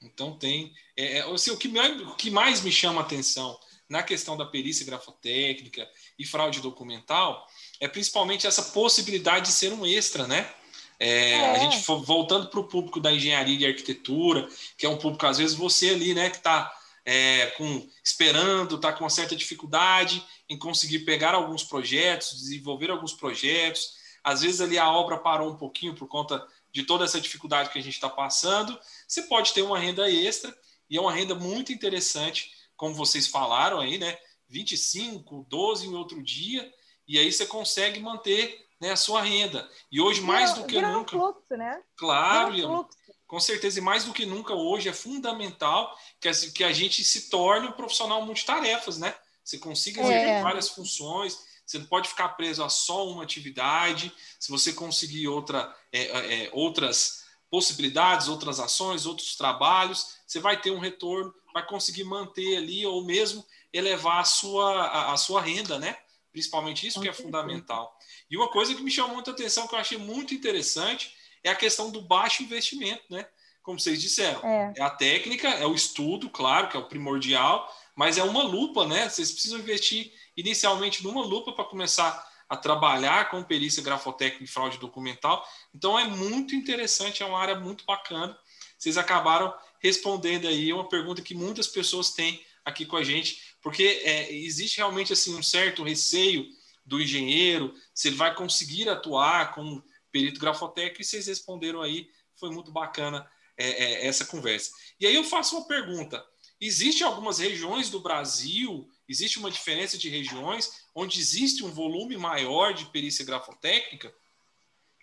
Então tem. É, é, assim, o, que mais, o que mais me chama a atenção na questão da perícia grafotécnica e fraude documental é principalmente essa possibilidade de ser um extra, né? É, é. A gente voltando para o público da engenharia e arquitetura, que é um público, às vezes, você ali, né, que está é, com, esperando, está com uma certa dificuldade em conseguir pegar alguns projetos, desenvolver alguns projetos. Às vezes ali a obra parou um pouquinho por conta de toda essa dificuldade que a gente está passando. Você pode ter uma renda extra, e é uma renda muito interessante, como vocês falaram aí, né? 25, 12 em outro dia, e aí você consegue manter né, a sua renda. E hoje, mais do que nunca. Um fluxo, né? Claro, um com certeza, e mais do que nunca hoje é fundamental que a, que a gente se torne um profissional multitarefas, né? Você consiga exercer é. várias funções, você não pode ficar preso a só uma atividade. Se você conseguir outra, é, é, é outras possibilidades, outras ações, outros trabalhos, você vai ter um retorno, vai conseguir manter ali ou mesmo elevar a sua, a, a sua renda, né? Principalmente isso que é fundamental. E uma coisa que me chamou muita atenção, que eu achei muito interessante, é a questão do baixo investimento, né? Como vocês disseram, é. é a técnica, é o estudo, claro, que é o primordial, mas é uma lupa, né? Vocês precisam investir inicialmente numa lupa para começar a trabalhar com perícia grafotécnica e fraude documental. Então é muito interessante, é uma área muito bacana. Vocês acabaram respondendo aí uma pergunta que muitas pessoas têm aqui com a gente, porque é, existe realmente assim um certo receio do engenheiro, se ele vai conseguir atuar como perito grafotécnico, e vocês responderam aí, foi muito bacana é, é, essa conversa. E aí eu faço uma pergunta: existe algumas regiões do Brasil, existe uma diferença de regiões onde existe um volume maior de perícia grafotécnica?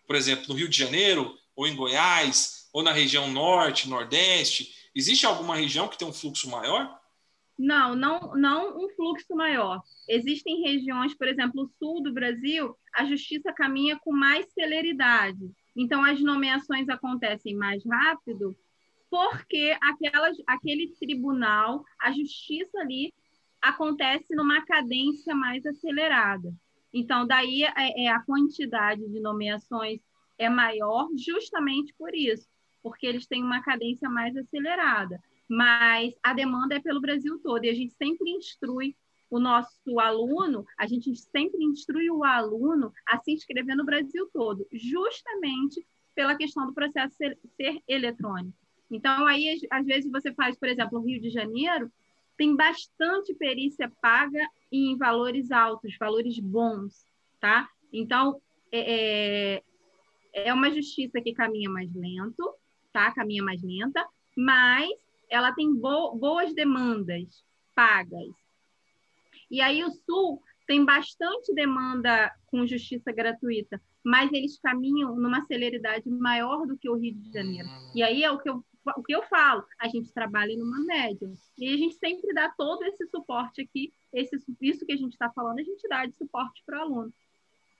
Por exemplo, no Rio de Janeiro, ou em Goiás, ou na região norte, nordeste, existe alguma região que tem um fluxo maior? Não, não, não um fluxo maior. Existem regiões, por exemplo, o sul do Brasil, a justiça caminha com mais celeridade. Então, as nomeações acontecem mais rápido, porque aquelas, aquele tribunal, a justiça ali, acontece numa cadência mais acelerada. Então, daí é, é, a quantidade de nomeações é maior justamente por isso, porque eles têm uma cadência mais acelerada mas a demanda é pelo Brasil todo e a gente sempre instrui o nosso aluno, a gente sempre instrui o aluno a se inscrever no Brasil todo, justamente pela questão do processo ser, ser eletrônico. Então, aí, às vezes, você faz, por exemplo, no Rio de Janeiro, tem bastante perícia paga em valores altos, valores bons, tá? Então, é, é, é uma justiça que caminha mais lento, tá? Caminha mais lenta, mas ela tem bo boas demandas pagas. E aí o Sul tem bastante demanda com justiça gratuita, mas eles caminham numa celeridade maior do que o Rio de Janeiro. E aí é o que eu, o que eu falo, a gente trabalha numa média. E a gente sempre dá todo esse suporte aqui, esse, isso que a gente está falando, a gente dá de suporte para o aluno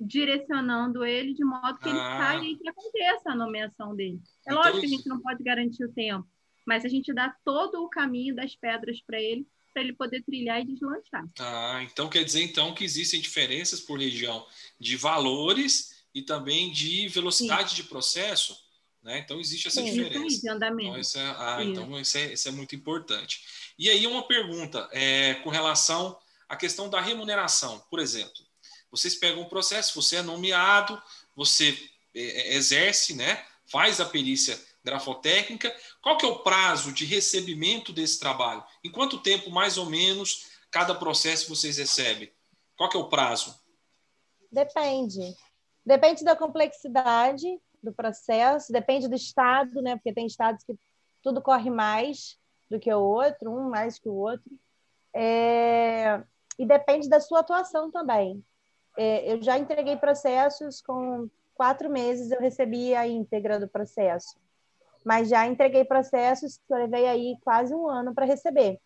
direcionando ele de modo que ah. ele saia e que aconteça a nomeação dele. É então, lógico que a gente não pode garantir o tempo, mas a gente dá todo o caminho das pedras para ele, para ele poder trilhar e deslanchar. Ah, então quer dizer então que existem diferenças por região de valores e também de velocidade Sim. de processo, né? Então existe essa Sim, diferença. Então, isso é, ah, isso. então isso é, isso é muito importante. E aí uma pergunta é, com relação à questão da remuneração, por exemplo. Vocês pegam o processo, você é nomeado, você é, é, exerce, né? Faz a perícia grafotécnica. Qual que é o prazo de recebimento desse trabalho? Em quanto tempo, mais ou menos, cada processo vocês recebem? Qual que é o prazo? Depende. Depende da complexidade do processo, depende do estado, né? Porque tem estados que tudo corre mais do que o outro, um mais que o outro. É... E depende da sua atuação também. É, eu já entreguei processos com quatro meses, eu recebi a íntegra do processo. Mas já entreguei processos que eu levei aí quase um ano para receber.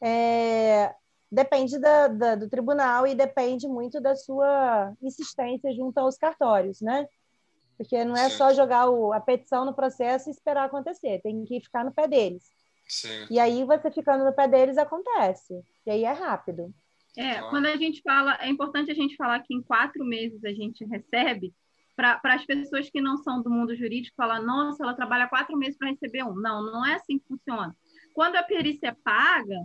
É, depende da, da, do tribunal e depende muito da sua insistência junto aos cartórios, né? Porque não é certo. só jogar o, a petição no processo e esperar acontecer, tem que ficar no pé deles. Certo. E aí, você ficando no pé deles, acontece. E aí é rápido. É, quando a gente fala, é importante a gente falar que em quatro meses a gente recebe, para as pessoas que não são do mundo jurídico, falar, nossa, ela trabalha quatro meses para receber um. Não, não é assim que funciona. Quando a perícia é paga,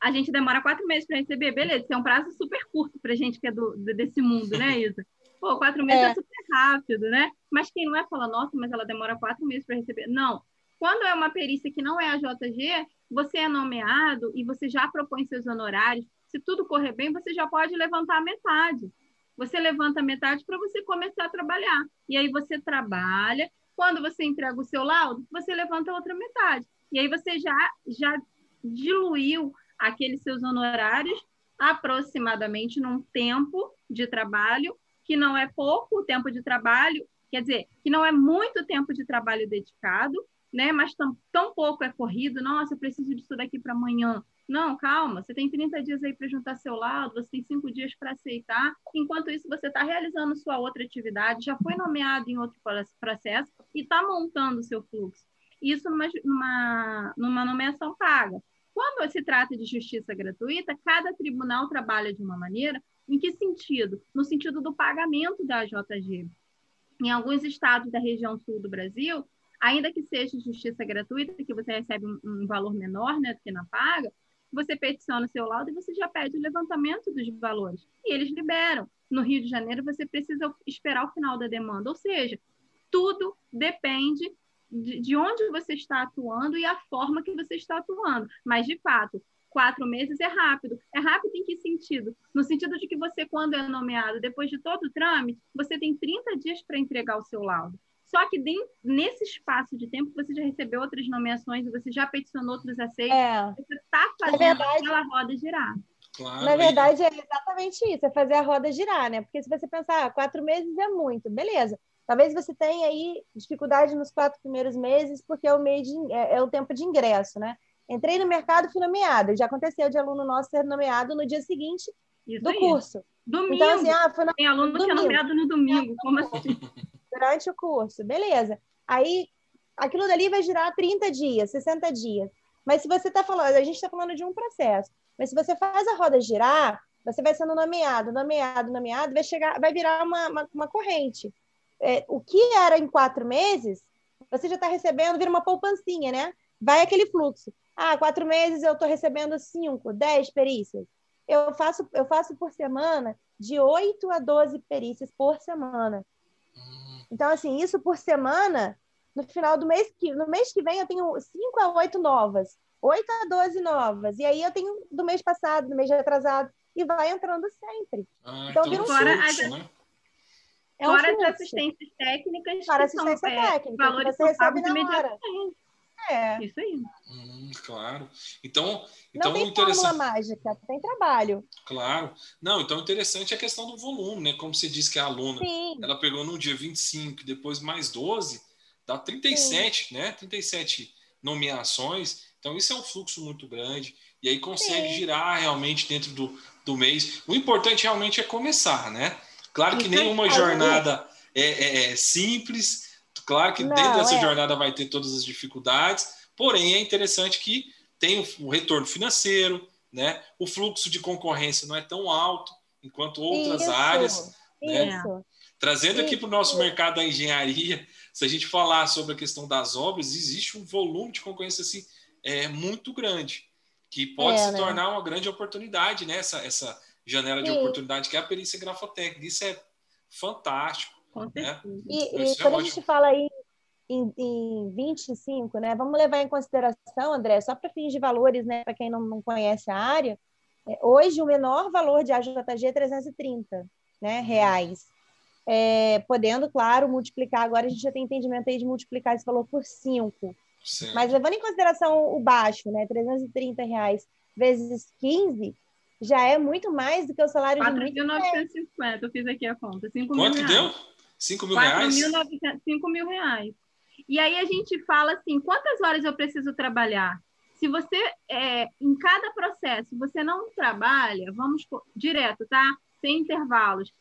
a gente demora quatro meses para receber, beleza, isso é um prazo super curto para gente que é do, desse mundo, né, [laughs] Isa? Pô, quatro meses é. é super rápido, né? Mas quem não é fala, nossa, mas ela demora quatro meses para receber. Não. Quando é uma perícia que não é a JG, você é nomeado e você já propõe seus honorários, se tudo correr bem, você já pode levantar metade. Você levanta metade para você começar a trabalhar. E aí você trabalha. Quando você entrega o seu laudo, você levanta a outra metade. E aí você já, já diluiu aqueles seus honorários aproximadamente num tempo de trabalho, que não é pouco tempo de trabalho, quer dizer, que não é muito tempo de trabalho dedicado, né? Mas tão, tão pouco é corrido. Nossa, eu preciso disso daqui para amanhã. Não, calma, você tem 30 dias aí para juntar seu laudo, você tem cinco dias para aceitar. Enquanto isso, você está realizando sua outra atividade, já foi nomeado em outro processo e está montando o seu fluxo. Isso numa, numa, numa nomeação paga. Quando se trata de justiça gratuita, cada tribunal trabalha de uma maneira. Em que sentido? No sentido do pagamento da JG. Em alguns estados da região sul do Brasil, ainda que seja justiça gratuita, que você recebe um, valor menor né, do que na paga, você peticiona o seu laudo e você já pede o levantamento dos valores. E eles liberam. No Rio de Janeiro, você precisa esperar o final da demanda. Ou seja, tudo depende de, de onde você está atuando e a forma que você está atuando. Mas, de fato, quatro meses é rápido. É rápido em que sentido? No sentido de que você, quando é nomeado, depois de todo o trâmite, você tem 30 dias para entregar o seu laudo. Só que nesse espaço de tempo você já recebeu outras nomeações, você já peticionou outros aceitos, é. você está fazendo verdade, aquela roda girar. Claro, Na verdade, é exatamente isso, é fazer a roda girar, né? Porque se você pensar, ah, quatro meses é muito, beleza. Talvez você tenha aí dificuldade nos quatro primeiros meses, porque é o, mês de, é, é o tempo de ingresso, né? Entrei no mercado, fui nomeado. Já aconteceu de aluno nosso ser nomeado no dia seguinte isso do aí. curso. Domingo. Então, assim, ah, foi no... Tem aluno domingo. que é nomeado no domingo. Como assim? durante o curso, beleza. Aí aquilo dali vai girar 30 dias, 60 dias. Mas se você está falando, a gente está falando de um processo, mas se você faz a roda girar, você vai sendo nomeado, nomeado, nomeado, vai chegar, vai virar uma, uma, uma corrente. É, o que era em quatro meses, você já está recebendo, vira uma poupancinha, né? Vai aquele fluxo. Ah, quatro meses eu estou recebendo cinco, dez perícias. eu faço, eu faço por semana de 8 a 12 perícias por semana. Então, assim, isso por semana, no final do mês que, no mês que vem eu tenho 5 a 8 novas, 8 a 12 novas. E aí eu tenho do mês passado, do mês atrasado, e vai entrando sempre. Ah, então, então vira um fora fluxo, né? É um fora as assistências técnicas. Fora assistência são, técnica, é, valores você recebe na hora. É. Isso aí. Hum, claro. Então, então não tem interessante... fórmula mágica, tem trabalho. Claro. Não, então interessante é a questão do volume, né? Como você disse que a aluna, Sim. ela pegou no dia 25, depois mais 12, dá 37, Sim. né? 37 nomeações. Então, isso é um fluxo muito grande. E aí consegue Sim. girar realmente dentro do, do mês. O importante realmente é começar, né? Claro que nenhuma jornada é, é, é simples, Claro que não, dentro dessa é. jornada vai ter todas as dificuldades, porém é interessante que tem o retorno financeiro, né? O fluxo de concorrência não é tão alto enquanto outras isso, áreas. Né? Trazendo isso. aqui para o nosso mercado da engenharia, se a gente falar sobre a questão das obras, existe um volume de concorrência assim, é, muito grande, que pode é, se né? tornar uma grande oportunidade, né? Essa, essa janela de oportunidade que é a perícia grafotécnica. Isso é fantástico. Com né? certeza. Né? E, e quando é a gente fala aí em, em 25, né? Vamos levar em consideração, André, só para fins de valores, né? Para quem não, não conhece a área, é, hoje o menor valor de AJG é 330 né, reais. É, podendo, claro, multiplicar, agora a gente já tem entendimento aí de multiplicar esse valor por 5. Mas levando em consideração o baixo, né, 330 reais vezes 15, já é muito mais do que o salário 4. de 4.950, eu fiz aqui a conta. 5 Quanto mil deu? 5 mil reais? 5 mil reais. E aí a gente fala assim, quantas horas eu preciso trabalhar? Se você, é, em cada processo, você não trabalha, vamos direto, tá? Sem intervalos,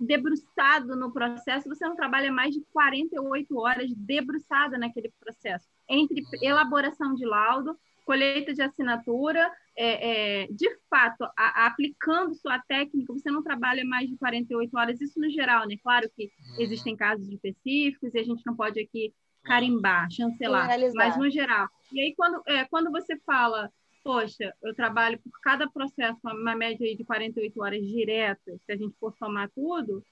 debruçado no processo, você não trabalha mais de 48 horas debruçada naquele processo. Entre elaboração de laudo, colheita de assinatura, é, é, de fato, a, a, aplicando sua técnica, você não trabalha mais de 48 horas, isso no geral, né? Claro que uhum. existem casos específicos e a gente não pode aqui carimbar, chancelar, mas no geral. E aí, quando, é, quando você fala, poxa, eu trabalho por cada processo uma média de 48 horas diretas, se a gente for somar tudo,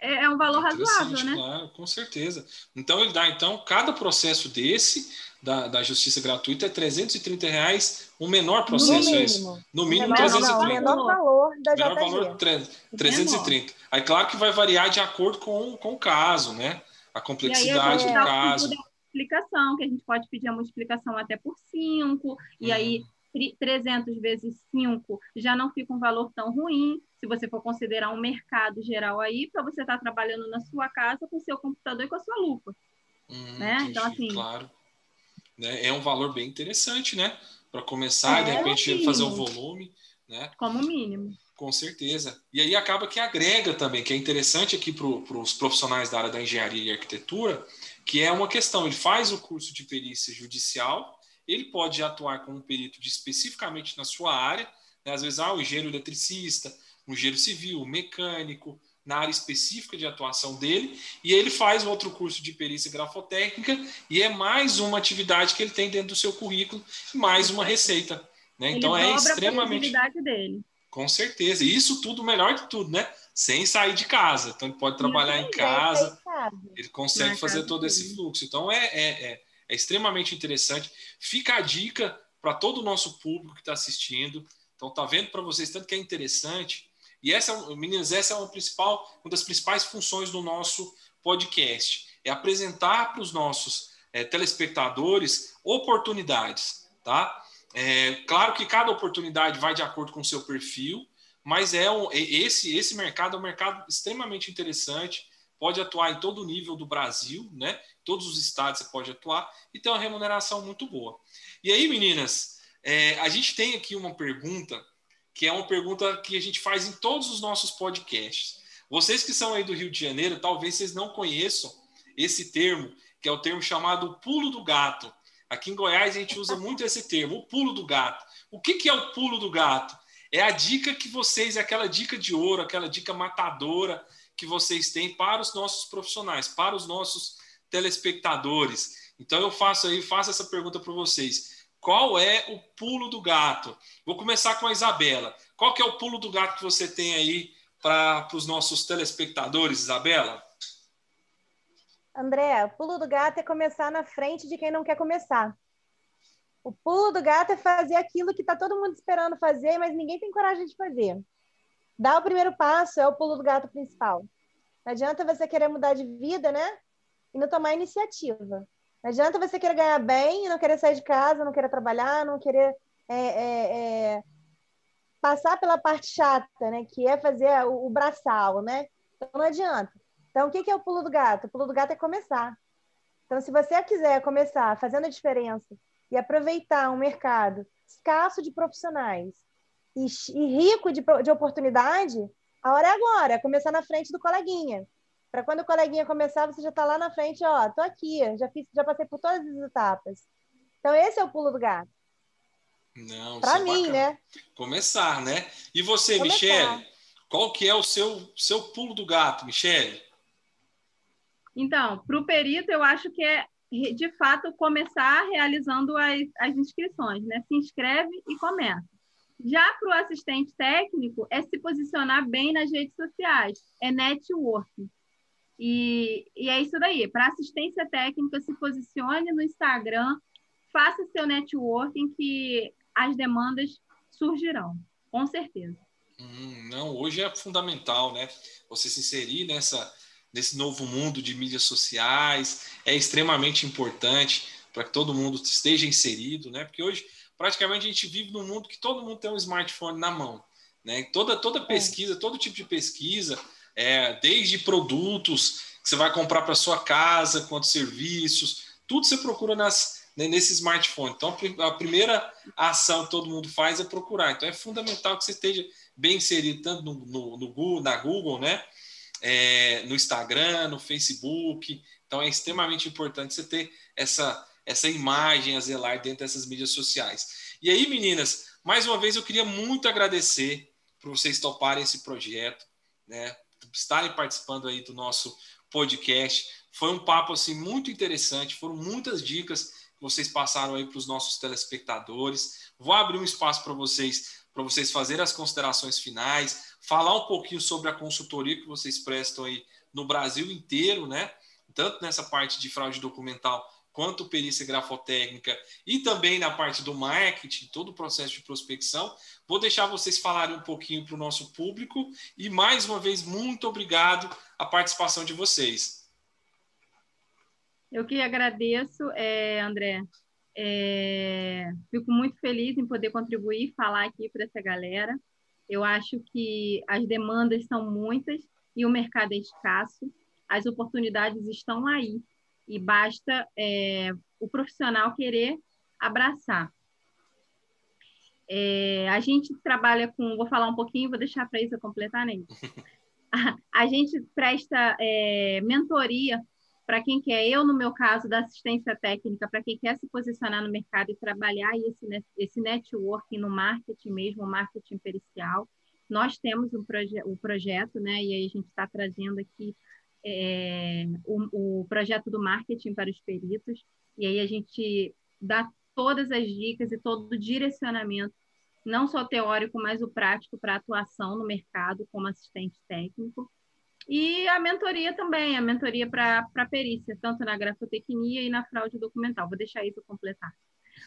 é, é um valor razoável, né? Claro, com certeza. Então, ele dá, então, cada processo desse da, da justiça gratuita é 330 reais o menor processo no é esse. No mínimo, menor, 330. Não, o menor valor da menor valor 330. Aí, claro que vai variar de acordo com, com o caso, né? A complexidade do caso. Multiplicação, que a gente pode pedir a multiplicação até por 5, hum. e aí 300 uhum. vezes 5 já não fica um valor tão ruim, se você for considerar um mercado geral aí, para você estar tá trabalhando na sua casa com seu computador e com a sua lupa. Hum, né? Entendi, então, assim. Claro. Né? É um valor bem interessante, né? Para começar, é, de repente, fazer o volume. Né? Como mínimo. Com certeza. E aí acaba que agrega também, que é interessante aqui para os profissionais da área da engenharia e arquitetura, que é uma questão, ele faz o curso de perícia judicial, ele pode atuar como perito de, especificamente na sua área, né? às vezes, ah, o engenheiro eletricista, o engenheiro civil, mecânico, na área específica de atuação dele, e ele faz outro curso de perícia grafotécnica, e é mais uma atividade que ele tem dentro do seu currículo, mais uma receita. Né? Então é extremamente. dele. Com certeza. E isso tudo, melhor de tudo, né? Sem sair de casa. Então ele pode trabalhar em casa, ele consegue fazer todo esse fluxo. Então é, é, é, é extremamente interessante. Fica a dica para todo o nosso público que está assistindo. Então tá vendo para vocês tanto que é interessante e essa, meninas, essa é uma, principal, uma das principais funções do nosso podcast. É apresentar para os nossos é, telespectadores oportunidades, tá? É, claro que cada oportunidade vai de acordo com o seu perfil, mas é um, esse, esse mercado é um mercado extremamente interessante, pode atuar em todo o nível do Brasil, né? Todos os estados você pode atuar e tem uma remuneração muito boa. E aí, meninas, é, a gente tem aqui uma pergunta que é uma pergunta que a gente faz em todos os nossos podcasts. Vocês que são aí do Rio de Janeiro, talvez vocês não conheçam esse termo, que é o termo chamado pulo do gato. Aqui em Goiás a gente usa muito esse termo, o pulo do gato. O que, que é o pulo do gato? É a dica que vocês, é aquela dica de ouro, aquela dica matadora que vocês têm para os nossos profissionais, para os nossos telespectadores. Então eu faço aí, faço essa pergunta para vocês. qual é o pulo do gato? Vou começar com a Isabela. Qual que é o pulo do gato que você tem aí para os nossos telespectadores, Isabela? André, o pulo do gato é começar na frente de quem não quer começar. O pulo do gato é fazer aquilo que está todo mundo esperando fazer, mas ninguém tem coragem de fazer. Dar o primeiro passo é o pulo do gato principal. Não adianta você querer mudar de vida, né? E não tomar iniciativa. Não adianta você querer ganhar bem e não querer sair de casa, não querer trabalhar, não querer é, é, é, passar pela parte chata, né? Que é fazer o, o braçal, né? Então não adianta. Então o que, que é o pulo do gato? O pulo do gato é começar. Então, se você quiser começar fazendo a diferença e aproveitar um mercado escasso de profissionais e, e rico de, de oportunidade, a hora é agora, é começar na frente do coleguinha. Para quando o coleguinha começar, você já está lá na frente, ó, tô aqui, já fiz, já passei por todas as etapas. Então esse é o pulo do gato. Não, para é mim, bacana. né? Começar, né? E você, Começar. Michele, qual que é o seu seu pulo do gato, Michele? Então, para o perito, eu acho que é de fato começar realizando as, as inscrições, né? Se inscreve e começa. Já para o assistente técnico, é se posicionar bem nas redes sociais, é networking. E, e é isso daí. Para assistência técnica, se posicione no Instagram, faça seu networking, que as demandas surgirão, com certeza. Hum, não, hoje é fundamental, né? Você se inserir nessa, nesse novo mundo de mídias sociais é extremamente importante para que todo mundo esteja inserido, né? Porque hoje praticamente a gente vive num mundo que todo mundo tem um smartphone na mão. Né? Toda, toda é. pesquisa, todo tipo de pesquisa, é, desde produtos que você vai comprar para sua casa, quanto serviços, tudo você procura nas, né, nesse smartphone. Então, a primeira ação que todo mundo faz é procurar. Então, é fundamental que você esteja bem inserido tanto no, no, no Google, na Google, né? É, no Instagram, no Facebook. Então, é extremamente importante você ter essa essa imagem a zelar dentro dessas mídias sociais. E aí, meninas, mais uma vez eu queria muito agradecer por vocês toparem esse projeto, né? Estarem participando aí do nosso podcast. Foi um papo assim muito interessante, foram muitas dicas que vocês passaram aí para os nossos telespectadores. Vou abrir um espaço para vocês para vocês fazerem as considerações finais, falar um pouquinho sobre a consultoria que vocês prestam aí no Brasil inteiro, né? Tanto nessa parte de fraude documental quanto perícia grafotécnica e também na parte do marketing, todo o processo de prospecção. Vou deixar vocês falarem um pouquinho para o nosso público e mais uma vez muito obrigado a participação de vocês. Eu que agradeço, é, André. É, fico muito feliz em poder contribuir, falar aqui para essa galera. Eu acho que as demandas são muitas e o mercado é escasso. As oportunidades estão aí e basta é, o profissional querer abraçar. É, a gente trabalha com, vou falar um pouquinho, vou deixar para Isa completar, nem. A, [laughs] a, gente presta é, mentoria para quem quer, eu no meu caso da assistência técnica, para quem quer se posicionar no mercado e trabalhar esse, esse networking no marketing mesmo, marketing pericial. Nós temos um, proje um projeto, né? E aí a gente está trazendo aqui é, o, o projeto do marketing para os peritos, e aí a gente dá todas as dicas e todo o direcionamento, não só teórico, mas o prático para atuação no mercado como assistente técnico. E a mentoria também, a mentoria para perícia, tanto na grafotecnia e na fraude documental. Vou deixar isso completar.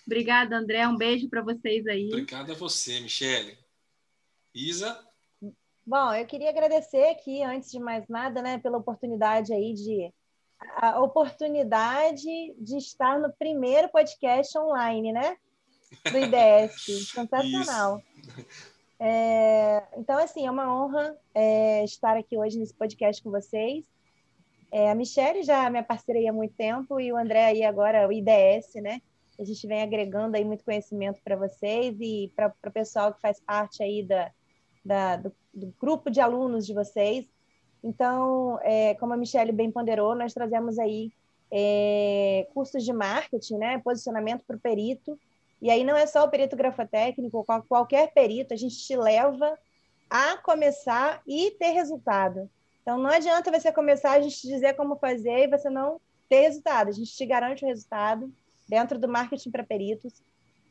Obrigada, André. Um beijo para vocês aí. Obrigada a você, Michele. Isa? Bom, eu queria agradecer aqui, antes de mais nada, né, pela oportunidade aí de a oportunidade de estar no primeiro podcast online, né? Do IDS. [laughs] Sensacional. É, então, assim, é uma honra é, estar aqui hoje nesse podcast com vocês. É, a Michelle já me parceria há muito tempo e o André aí agora, o IDS, né? A gente vem agregando aí muito conhecimento para vocês e para o pessoal que faz parte aí da, da, do, do, grupo de alunos de vocês. Então, é, como a Michelle bem ponderou, nós trazemos aí é, cursos de marketing, né, posicionamento para o perito, e aí não é só o perito grafotécnico, qualquer perito, a gente te leva a começar e ter resultado. Então, não adianta você começar a gente te dizer como fazer e você não ter resultado. A gente te garante o resultado dentro do marketing para peritos.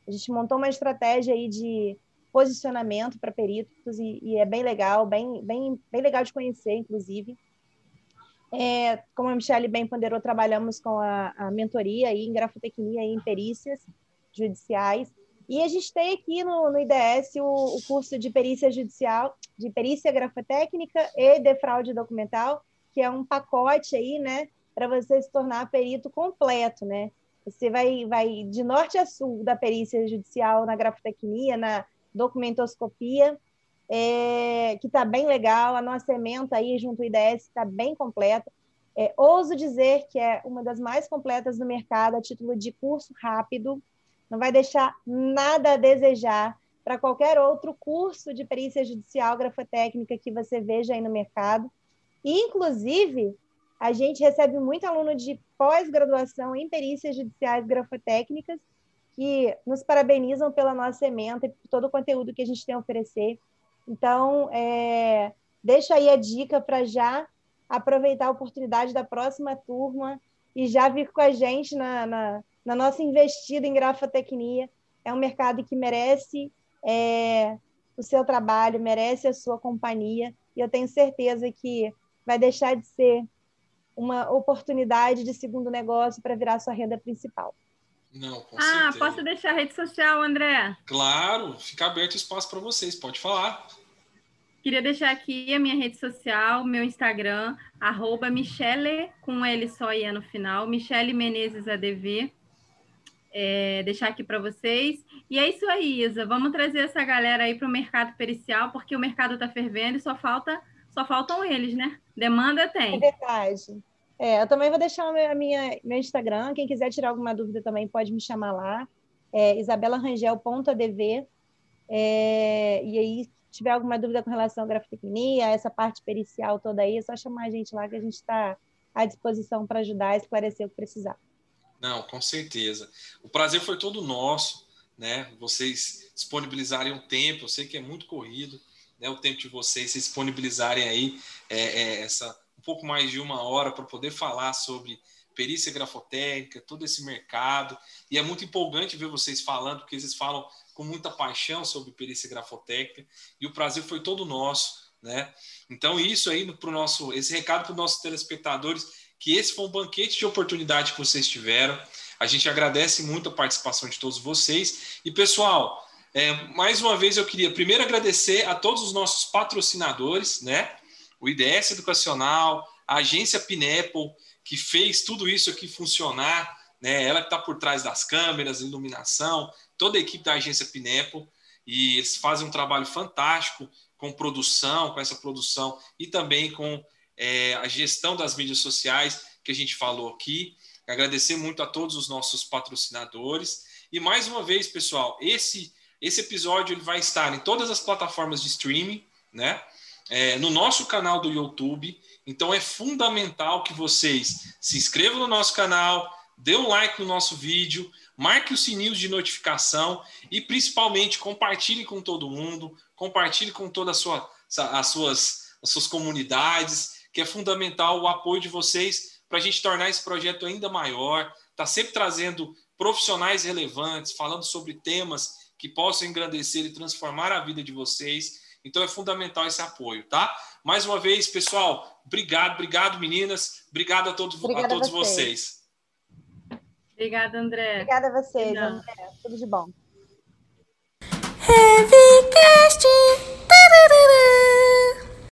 A gente montou uma estratégia aí de posicionamento para peritos e, e, é bem legal, bem, bem, bem legal de conhecer, inclusive. É, como a Michelle bem ponderou, trabalhamos com a, a mentoria em grafotecnia e em perícias judiciais. E a gente tem aqui no, no IDS o, o, curso de perícia judicial, de perícia grafotécnica e de fraude documental, que é um pacote aí, né, para você se tornar perito completo, né? Você vai, vai de norte a sul da perícia judicial na grafotecnia, na documentoscopia, é, que está bem legal. A nossa ementa aí junto ao IDS está bem completa. É, ouso dizer que é uma das mais completas do mercado, a título de curso rápido. Não vai deixar nada a desejar para qualquer outro curso de perícia judicial grafotécnica que você veja aí no mercado. E, inclusive, a gente recebe muito aluno de pós-graduação em perícias judiciais grafotécnicas que nos parabenizam pela nossa ementa e por todo o conteúdo que a gente tem a oferecer. Então, é, deixa aí a dica para já aproveitar a oportunidade da próxima turma e já vir com a gente na, na, na nossa investida em grafotecnia. É um mercado que merece é, o seu trabalho, merece a sua companhia, e eu tenho certeza que vai deixar de ser uma oportunidade de segundo negócio para virar sua renda principal. Não, com ah, certeza. posso deixar a rede social, André? Claro, fica aberto espaço para vocês, pode falar. Queria deixar aqui a minha rede social, meu Instagram, arroba Michele, com L só e no final, Michele Menezes ADV. É, deixar aqui para vocês. E é isso aí, Isa. Vamos trazer essa galera aí para o mercado pericial, porque o mercado está fervendo e só falta, só faltam eles, né? Demanda tem. É verdade. É, eu também vou deixar a minha, meu Instagram. Quem quiser tirar alguma dúvida também pode me chamar lá. É isabelarangel.adv. É, e aí, se tiver alguma dúvida com relação à grafotecnia, essa parte pericial toda aí, é só chamar a gente lá que a gente está à disposição para ajudar a esclarecer o que precisar. Não, com certeza. O prazer foi todo nosso, né? Vocês disponibilizarem um tempo, eu sei que é muito corrido, né? O tempo de vocês, se disponibilizarem aí é, é, essa pouco mais de uma hora para poder falar sobre perícia grafotécnica, todo esse mercado. E é muito empolgante ver vocês falando, porque vocês falam com muita paixão sobre perícia grafotécnica. E o prazer foi todo nosso, né? Então, isso aí para o nosso, esse recado para os nossos telespectadores, que esse foi um banquete de oportunidade que vocês tiveram. A gente agradece muito a participação de todos vocês. E, pessoal, é, mais uma vez eu queria primeiro agradecer a todos os nossos patrocinadores, né? O IDS Educacional, a agência Pineapple, que fez tudo isso aqui funcionar, né? ela que está por trás das câmeras, iluminação, toda a equipe da agência Pineapple, e eles fazem um trabalho fantástico com produção, com essa produção, e também com é, a gestão das mídias sociais que a gente falou aqui. Agradecer muito a todos os nossos patrocinadores. E mais uma vez, pessoal, esse, esse episódio ele vai estar em todas as plataformas de streaming, né? É, no nosso canal do YouTube. Então é fundamental que vocês se inscrevam no nosso canal, dê um like no nosso vídeo, marque o sininho de notificação e principalmente compartilhe com todo mundo, compartilhe com todas sua, as, suas, as suas comunidades, que é fundamental o apoio de vocês para a gente tornar esse projeto ainda maior. Está sempre trazendo profissionais relevantes, falando sobre temas que possam engrandecer e transformar a vida de vocês. Então é fundamental esse apoio, tá? Mais uma vez, pessoal, obrigado, obrigado, meninas. Obrigado a todos, a todos a vocês. vocês. Obrigada, André. Obrigada a vocês, André. Tudo de bom. Heavycast.